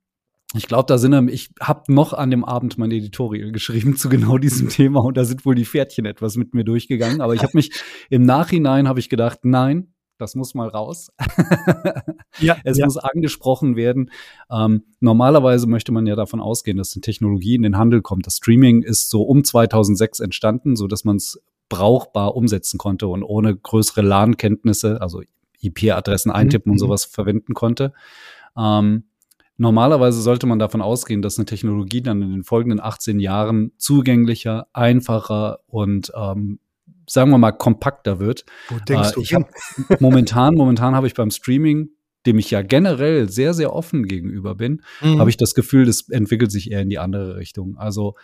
ich glaube, da sind ich habe noch an dem Abend mein Editorial geschrieben [laughs] zu genau diesem Thema und da sind wohl die Pferdchen etwas mit mir durchgegangen. Aber ich habe mich im Nachhinein habe ich gedacht, nein, das muss mal raus. [laughs] ja, es ja. muss angesprochen werden. Ähm, normalerweise möchte man ja davon ausgehen, dass die Technologie in den Handel kommt. Das Streaming ist so um 2006 entstanden, so dass man es brauchbar umsetzen konnte und ohne größere LAN-Kenntnisse, also IP-Adressen mhm, eintippen mhm. und sowas verwenden konnte. Ähm, normalerweise sollte man davon ausgehen, dass eine Technologie dann in den folgenden 18 Jahren zugänglicher, einfacher und ähm, sagen wir mal, kompakter wird. Wo denkst äh, du? Ich habe [laughs] momentan, momentan habe ich beim Streaming, dem ich ja generell sehr, sehr offen gegenüber bin, mhm. habe ich das Gefühl, das entwickelt sich eher in die andere Richtung. Also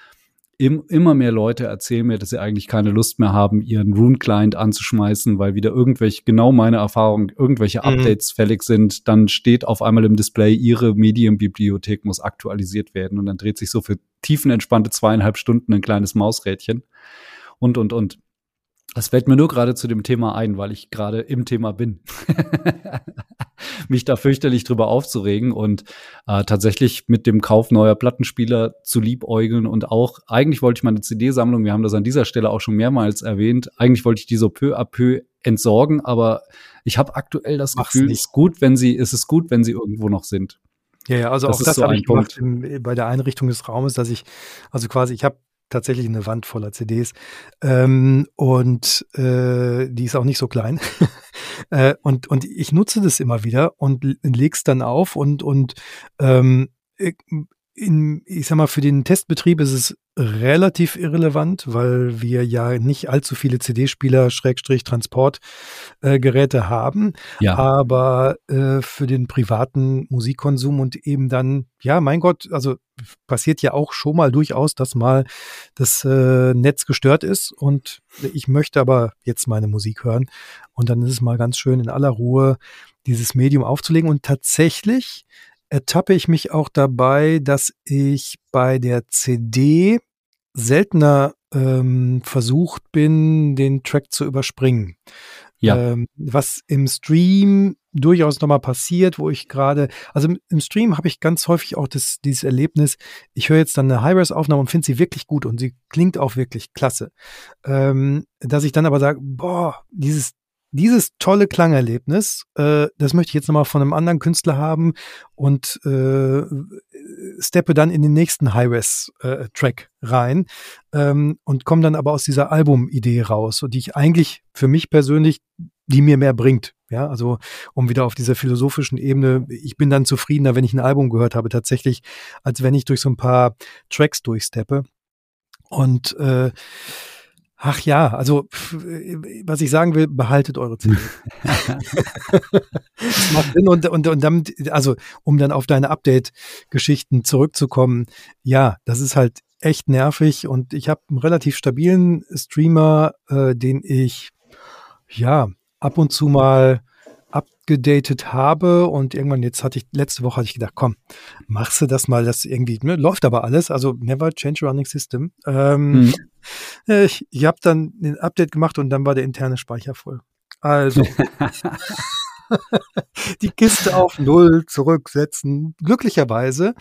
im, immer mehr Leute erzählen mir, dass sie eigentlich keine Lust mehr haben, ihren Rune-Client anzuschmeißen, weil wieder irgendwelche, genau meine Erfahrung, irgendwelche mhm. Updates fällig sind. Dann steht auf einmal im Display, ihre Medienbibliothek muss aktualisiert werden und dann dreht sich so für tiefenentspannte zweieinhalb Stunden ein kleines Mausrädchen und, und, und. Das fällt mir nur gerade zu dem Thema ein, weil ich gerade im Thema bin. [laughs] Mich da fürchterlich drüber aufzuregen und äh, tatsächlich mit dem Kauf neuer Plattenspieler zu liebäugeln und auch, eigentlich wollte ich meine CD-Sammlung, wir haben das an dieser Stelle auch schon mehrmals erwähnt, eigentlich wollte ich die so peu à peu entsorgen, aber ich habe aktuell das Mach's Gefühl, es ist gut, wenn sie, es ist gut, wenn sie irgendwo noch sind. Ja, ja, also das auch das so habe ich Punkt. gemacht im, bei der Einrichtung des Raumes, dass ich, also quasi, ich habe tatsächlich eine Wand voller CDs. Ähm, und äh, die ist auch nicht so klein. [laughs] äh, und, und ich nutze das immer wieder und leg's dann auf und, und ähm, in, ich sag mal, für den Testbetrieb ist es relativ irrelevant, weil wir ja nicht allzu viele CD-Spieler, Schrägstrich, Transportgeräte äh, haben. Ja. Aber äh, für den privaten Musikkonsum und eben dann, ja, mein Gott, also passiert ja auch schon mal durchaus, dass mal das äh, Netz gestört ist und ich möchte aber jetzt meine Musik hören. Und dann ist es mal ganz schön in aller Ruhe dieses Medium aufzulegen und tatsächlich ertappe ich mich auch dabei, dass ich bei der CD seltener ähm, versucht bin, den Track zu überspringen. Ja. Ähm, was im Stream durchaus nochmal passiert, wo ich gerade, also im, im Stream habe ich ganz häufig auch das, dieses Erlebnis, ich höre jetzt dann eine High-Res-Aufnahme und finde sie wirklich gut und sie klingt auch wirklich klasse. Ähm, dass ich dann aber sage, boah, dieses dieses tolle Klangerlebnis, äh, das möchte ich jetzt nochmal von einem anderen Künstler haben und äh, steppe dann in den nächsten High-Res-Track äh, rein ähm, und komme dann aber aus dieser Album-Idee raus, die ich eigentlich für mich persönlich, die mir mehr bringt. Ja, also um wieder auf dieser philosophischen Ebene, ich bin dann zufriedener, wenn ich ein Album gehört habe, tatsächlich, als wenn ich durch so ein paar Tracks durchsteppe. Und äh, Ach ja, also was ich sagen will, behaltet eure CD. [laughs] das macht Sinn und, und, und damit, also um dann auf deine Update-Geschichten zurückzukommen, ja, das ist halt echt nervig und ich habe einen relativ stabilen Streamer, äh, den ich ja ab und zu mal abgedatet habe und irgendwann jetzt hatte ich, letzte Woche hatte ich gedacht, komm, machst du das mal, das irgendwie, ne, läuft aber alles, also never change running system. Ähm. Äh, ich ich habe dann ein Update gemacht und dann war der interne Speicher voll. Also. [laughs] die Kiste auf Null zurücksetzen. Glücklicherweise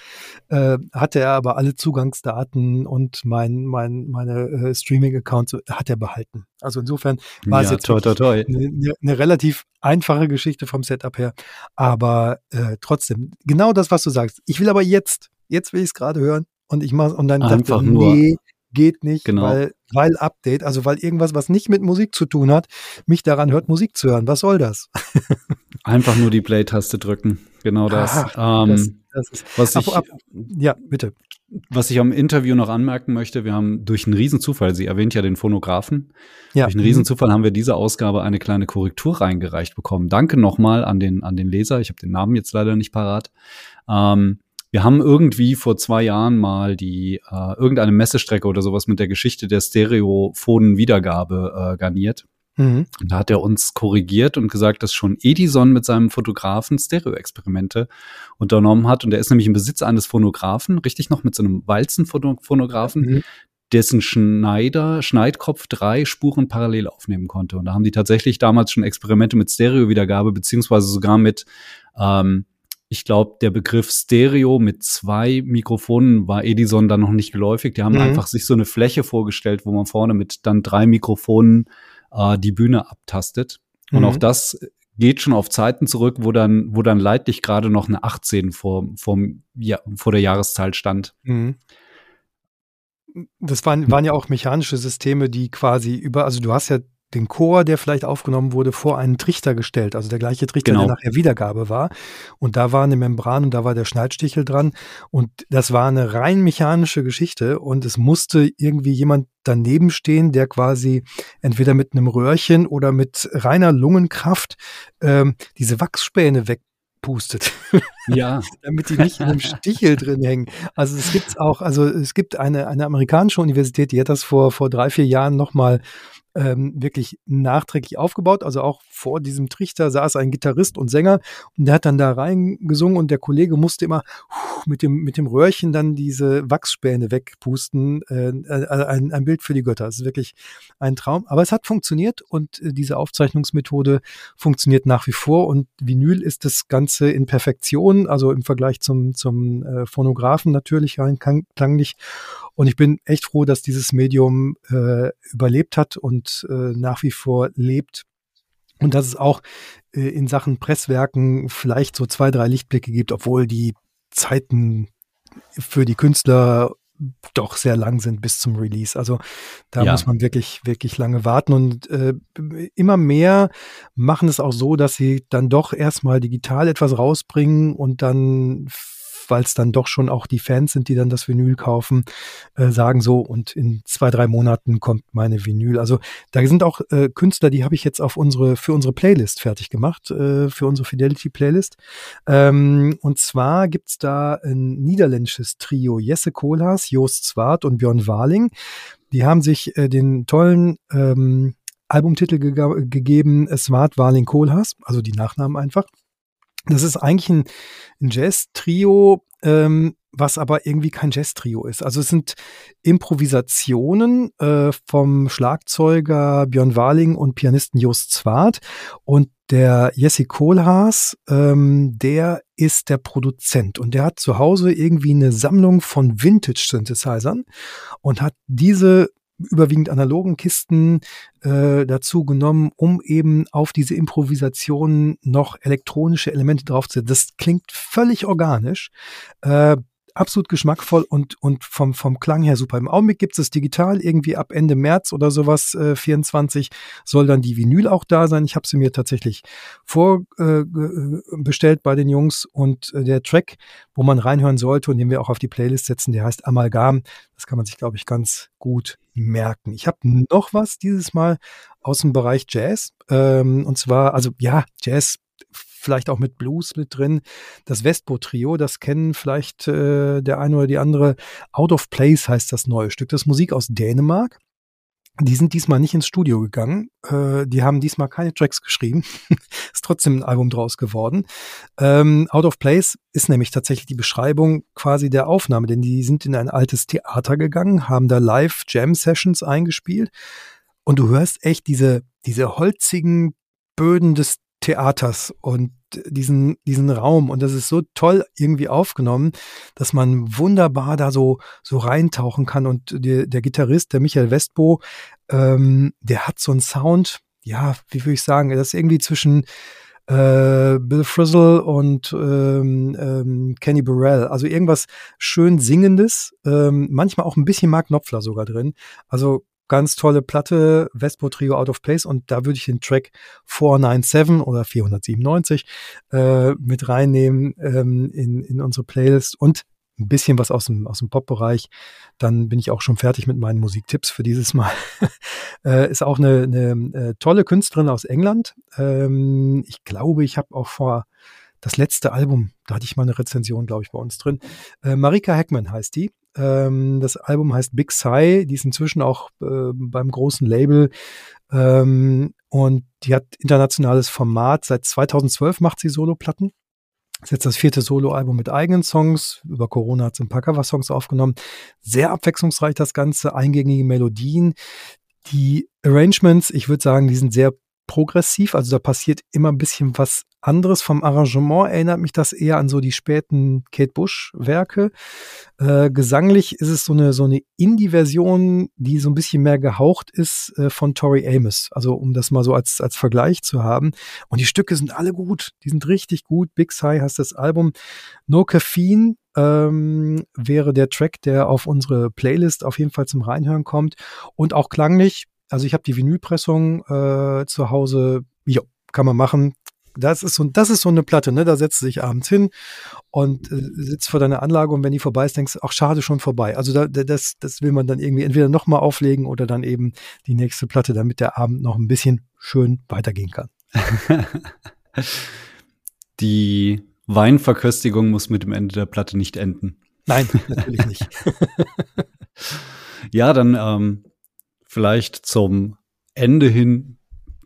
äh, hatte er aber alle Zugangsdaten und mein, mein, meine äh, Streaming-Accounts hat er behalten. Also insofern war ja, es jetzt. Eine, eine, relativ einfache Geschichte vom Setup her. Aber äh, trotzdem, genau das, was du sagst. Ich will aber jetzt, jetzt will ich es gerade hören und ich mach's und dann Einfach dachte, nur. nee, geht nicht, genau. weil, weil Update, also weil irgendwas, was nicht mit Musik zu tun hat, mich daran hört, Musik zu hören. Was soll das? [laughs] Einfach nur die Play-Taste drücken. Genau das. Ach, ähm, das, das ist, was ich, ab, ab, ja, bitte. Was ich am Interview noch anmerken möchte, wir haben durch einen Riesenzufall, sie erwähnt ja den Phonographen, ja. durch einen mhm. Riesenzufall haben wir diese Ausgabe eine kleine Korrektur reingereicht bekommen. Danke nochmal an den, an den Leser, ich habe den Namen jetzt leider nicht parat. Ähm, wir haben irgendwie vor zwei Jahren mal die äh, irgendeine Messestrecke oder sowas mit der Geschichte der Stereophonen-Wiedergabe äh, garniert. Mhm. Und da hat er uns korrigiert und gesagt, dass schon Edison mit seinem Fotografen Stereo-Experimente unternommen hat. Und er ist nämlich im Besitz eines Phonographen, richtig noch mit so einem Walzenphonographen, mhm. dessen Schneider, Schneidkopf drei Spuren parallel aufnehmen konnte. Und da haben die tatsächlich damals schon Experimente mit Stereo-Wiedergabe, beziehungsweise sogar mit ähm, ich glaube, der Begriff Stereo mit zwei Mikrofonen war Edison dann noch nicht geläufig. Die haben mhm. einfach sich so eine Fläche vorgestellt, wo man vorne mit dann drei Mikrofonen äh, die Bühne abtastet. Und mhm. auch das geht schon auf Zeiten zurück, wo dann, wo dann leidlich gerade noch eine 18 vor, vor, ja, vor der Jahreszahl stand. Mhm. Das waren, waren ja auch mechanische Systeme, die quasi über, also du hast ja den Chor, der vielleicht aufgenommen wurde, vor einen Trichter gestellt. Also der gleiche Trichter, genau. der nachher Wiedergabe war. Und da war eine Membran und da war der Schneidstichel dran. Und das war eine rein mechanische Geschichte. Und es musste irgendwie jemand daneben stehen, der quasi entweder mit einem Röhrchen oder mit reiner Lungenkraft ähm, diese Wachsspäne weg pustet. Ja. [laughs] Damit die nicht in einem Stichel drin hängen. Also es gibt auch, also es gibt eine, eine amerikanische Universität, die hat das vor, vor drei, vier Jahren nochmal ähm, wirklich nachträglich aufgebaut. Also auch vor diesem Trichter saß ein Gitarrist und Sänger und der hat dann da reingesungen und der Kollege musste immer mit dem, mit dem Röhrchen dann diese Wachsspäne wegpusten. Äh, äh, ein, ein Bild für die Götter. Das ist wirklich ein Traum. Aber es hat funktioniert und äh, diese Aufzeichnungsmethode funktioniert nach wie vor und Vinyl ist das Ganze in Perfektion, also im Vergleich zum, zum äh, Phonographen natürlich rein klanglich. Und ich bin echt froh, dass dieses Medium äh, überlebt hat und äh, nach wie vor lebt. Und dass es auch äh, in Sachen Presswerken vielleicht so zwei, drei Lichtblicke gibt, obwohl die Zeiten für die Künstler doch sehr lang sind bis zum Release. Also da ja. muss man wirklich, wirklich lange warten. Und äh, immer mehr machen es auch so, dass sie dann doch erstmal digital etwas rausbringen und dann weil es dann doch schon auch die Fans sind, die dann das Vinyl kaufen, äh, sagen so, und in zwei, drei Monaten kommt meine Vinyl. Also da sind auch äh, Künstler, die habe ich jetzt auf unsere, für unsere Playlist fertig gemacht, äh, für unsere Fidelity-Playlist. Ähm, und zwar gibt's da ein niederländisches Trio, Jesse Kohlhaas, Joost Zwart und Björn Warling. Die haben sich äh, den tollen ähm, Albumtitel ge gegeben, Smart Warling Kohlhaas, also die Nachnamen einfach. Das ist eigentlich ein, ein Jazz-Trio, ähm, was aber irgendwie kein Jazz-Trio ist. Also es sind Improvisationen äh, vom Schlagzeuger Björn Warling und Pianisten Just Zwart. Und der Jesse Kohlhaas, ähm, der ist der Produzent und der hat zu Hause irgendwie eine Sammlung von Vintage-Synthesizern und hat diese überwiegend analogen Kisten äh, dazu genommen, um eben auf diese Improvisationen noch elektronische Elemente draufzusetzen. Das klingt völlig organisch. Äh, absolut geschmackvoll und, und vom, vom Klang her super. Im Augenblick gibt es digital, irgendwie ab Ende März oder sowas, äh, 24, soll dann die Vinyl auch da sein. Ich habe sie mir tatsächlich vorbestellt äh, bei den Jungs und äh, der Track, wo man reinhören sollte und den wir auch auf die Playlist setzen, der heißt Amalgam. Das kann man sich, glaube ich, ganz gut merken. Ich habe noch was dieses Mal aus dem Bereich Jazz. Ähm, und zwar, also ja, Jazz vielleicht auch mit Blues mit drin. Das Vespo-Trio, das kennen vielleicht äh, der eine oder die andere. Out of Place heißt das neue Stück. Das ist Musik aus Dänemark. Die sind diesmal nicht ins Studio gegangen. Äh, die haben diesmal keine Tracks geschrieben. [laughs] ist trotzdem ein Album draus geworden. Ähm, Out of Place ist nämlich tatsächlich die Beschreibung quasi der Aufnahme, denn die sind in ein altes Theater gegangen, haben da live Jam Sessions eingespielt und du hörst echt diese, diese holzigen Böden des Theaters und diesen, diesen Raum. Und das ist so toll irgendwie aufgenommen, dass man wunderbar da so, so reintauchen kann. Und der, der Gitarrist, der Michael Westbo, ähm, der hat so einen Sound, ja, wie würde ich sagen, das ist irgendwie zwischen äh, Bill Frizzle und ähm, ähm, Kenny Burrell. Also irgendwas schön Singendes, ähm, manchmal auch ein bisschen Mark Knopfler sogar drin. Also ganz tolle Platte, Vespo Trio Out of Place und da würde ich den Track 497 oder 497 äh, mit reinnehmen ähm, in, in unsere Playlist und ein bisschen was aus dem, aus dem Pop-Bereich. Dann bin ich auch schon fertig mit meinen Musiktipps für dieses Mal. [laughs] äh, ist auch eine, eine äh, tolle Künstlerin aus England. Ähm, ich glaube, ich habe auch vor das letzte Album, da hatte ich mal eine Rezension, glaube ich, bei uns drin. Äh, Marika Heckman heißt die. Ähm, das Album heißt Big Sigh. Die ist inzwischen auch äh, beim großen Label. Ähm, und die hat internationales Format. Seit 2012 macht sie Soloplatten. Das ist jetzt das vierte Soloalbum mit eigenen Songs. Über Corona hat sie ein paar Coversongs aufgenommen. Sehr abwechslungsreich das Ganze, eingängige Melodien. Die Arrangements, ich würde sagen, die sind sehr progressiv, also da passiert immer ein bisschen was anderes. Vom Arrangement erinnert mich das eher an so die späten Kate Bush-Werke. Äh, gesanglich ist es so eine, so eine Indie-Version, die so ein bisschen mehr gehaucht ist äh, von Tori Amos. Also um das mal so als, als Vergleich zu haben. Und die Stücke sind alle gut. Die sind richtig gut. Big Sigh heißt das Album. No Caffeine ähm, wäre der Track, der auf unsere Playlist auf jeden Fall zum Reinhören kommt. Und auch klanglich also ich habe die Vinylpressung äh, zu Hause. Ja, kann man machen. Das ist so, das ist so eine Platte, ne? Da setzt du dich abends hin und äh, sitzt vor deiner Anlage und wenn die vorbei ist, denkst du, ach schade, schon vorbei. Also da, das, das will man dann irgendwie entweder nochmal auflegen oder dann eben die nächste Platte, damit der Abend noch ein bisschen schön weitergehen kann. [laughs] die Weinverköstigung muss mit dem Ende der Platte nicht enden. Nein, natürlich nicht. [laughs] ja, dann ähm, vielleicht zum Ende hin,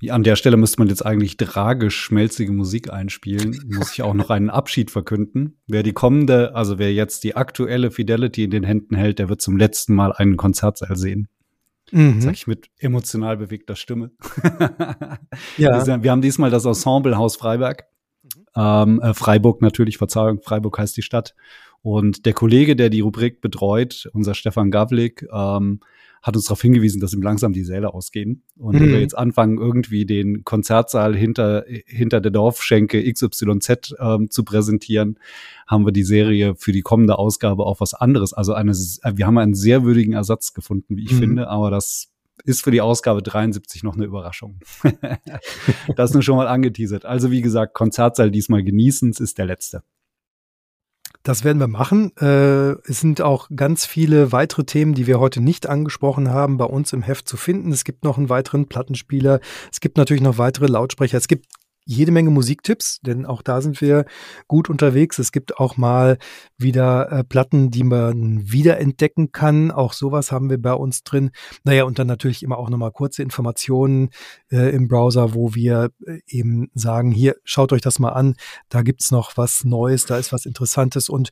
an der Stelle müsste man jetzt eigentlich tragisch schmelzige Musik einspielen, muss ich auch noch einen Abschied verkünden. Wer die kommende, also wer jetzt die aktuelle Fidelity in den Händen hält, der wird zum letzten Mal einen Konzertsaal sehen. Mhm. Sag ich mit emotional bewegter Stimme. ja. Wir haben diesmal das Ensemble Haus Freiberg. Ähm, äh, Freiburg natürlich, Verzeihung, Freiburg heißt die Stadt. Und der Kollege, der die Rubrik betreut, unser Stefan Gavlik, ähm, hat uns darauf hingewiesen, dass ihm langsam die Säle ausgehen. Und mhm. wenn wir jetzt anfangen, irgendwie den Konzertsaal hinter, hinter der Dorfschenke XYZ ähm, zu präsentieren, haben wir die Serie für die kommende Ausgabe auch was anderes. Also eine, wir haben einen sehr würdigen Ersatz gefunden, wie ich mhm. finde, aber das ist für die Ausgabe 73 noch eine Überraschung. [laughs] das nur schon mal angeteasert. Also wie gesagt, Konzertsaal diesmal genießen, es ist der letzte. Das werden wir machen. Äh, es sind auch ganz viele weitere Themen, die wir heute nicht angesprochen haben, bei uns im Heft zu finden. Es gibt noch einen weiteren Plattenspieler. Es gibt natürlich noch weitere Lautsprecher. Es gibt jede Menge Musiktipps, denn auch da sind wir gut unterwegs. Es gibt auch mal wieder äh, Platten, die man wiederentdecken kann. Auch sowas haben wir bei uns drin. Naja, und dann natürlich immer auch nochmal kurze Informationen äh, im Browser, wo wir äh, eben sagen, hier, schaut euch das mal an, da gibt's noch was Neues, da ist was Interessantes und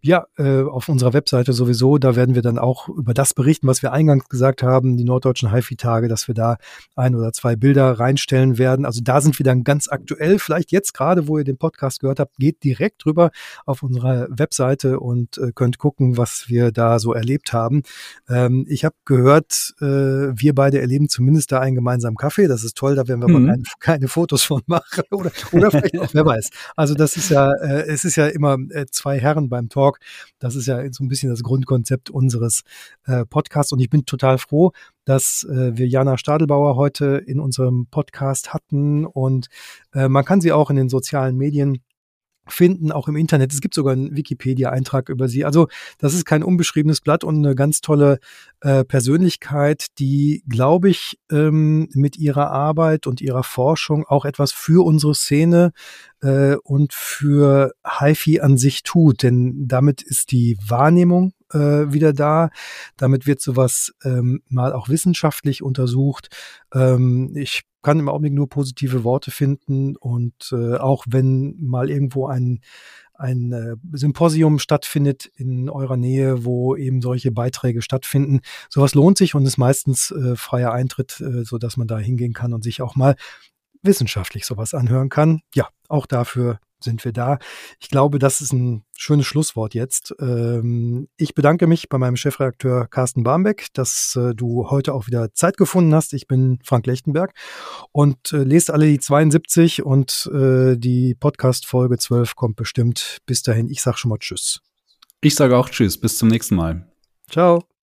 ja, äh, auf unserer Webseite sowieso, da werden wir dann auch über das berichten, was wir eingangs gesagt haben, die norddeutschen HiFi-Tage, dass wir da ein oder zwei Bilder reinstellen werden. Also da sind wir dann ganz aktuell. Vielleicht jetzt gerade, wo ihr den Podcast gehört habt, geht direkt drüber auf unsere Webseite und äh, könnt gucken, was wir da so erlebt haben. Ähm, ich habe gehört, äh, wir beide erleben zumindest da einen gemeinsamen Kaffee. Das ist toll, da werden wir mhm. aber keine, keine, Fotos von machen [laughs] oder, oder vielleicht auch, wer weiß. Also das ist ja, äh, es ist ja immer äh, zwei Herren beim Talk Talk. Das ist ja so ein bisschen das Grundkonzept unseres äh, Podcasts. Und ich bin total froh, dass äh, wir Jana Stadelbauer heute in unserem Podcast hatten. Und äh, man kann sie auch in den sozialen Medien finden, auch im Internet. Es gibt sogar einen Wikipedia-Eintrag über sie. Also das ist kein unbeschriebenes Blatt und eine ganz tolle äh, Persönlichkeit, die, glaube ich, ähm, mit ihrer Arbeit und ihrer Forschung auch etwas für unsere Szene äh, und für HiFi an sich tut. Denn damit ist die Wahrnehmung äh, wieder da. Damit wird sowas ähm, mal auch wissenschaftlich untersucht. Ähm, ich kann im Augenblick nur positive Worte finden und äh, auch wenn mal irgendwo ein ein äh, Symposium stattfindet in eurer Nähe, wo eben solche Beiträge stattfinden. Sowas lohnt sich und ist meistens äh, freier Eintritt, äh, so dass man da hingehen kann und sich auch mal wissenschaftlich sowas anhören kann. Ja, auch dafür sind wir da. Ich glaube, das ist ein schönes Schlusswort jetzt. Ähm, ich bedanke mich bei meinem Chefredakteur Carsten Barmbek, dass äh, du heute auch wieder Zeit gefunden hast. Ich bin Frank Lechtenberg und äh, lest alle die 72 und äh, die Podcast Folge 12 kommt bestimmt. Bis dahin, ich sag schon mal Tschüss. Ich sage auch Tschüss, bis zum nächsten Mal. Ciao.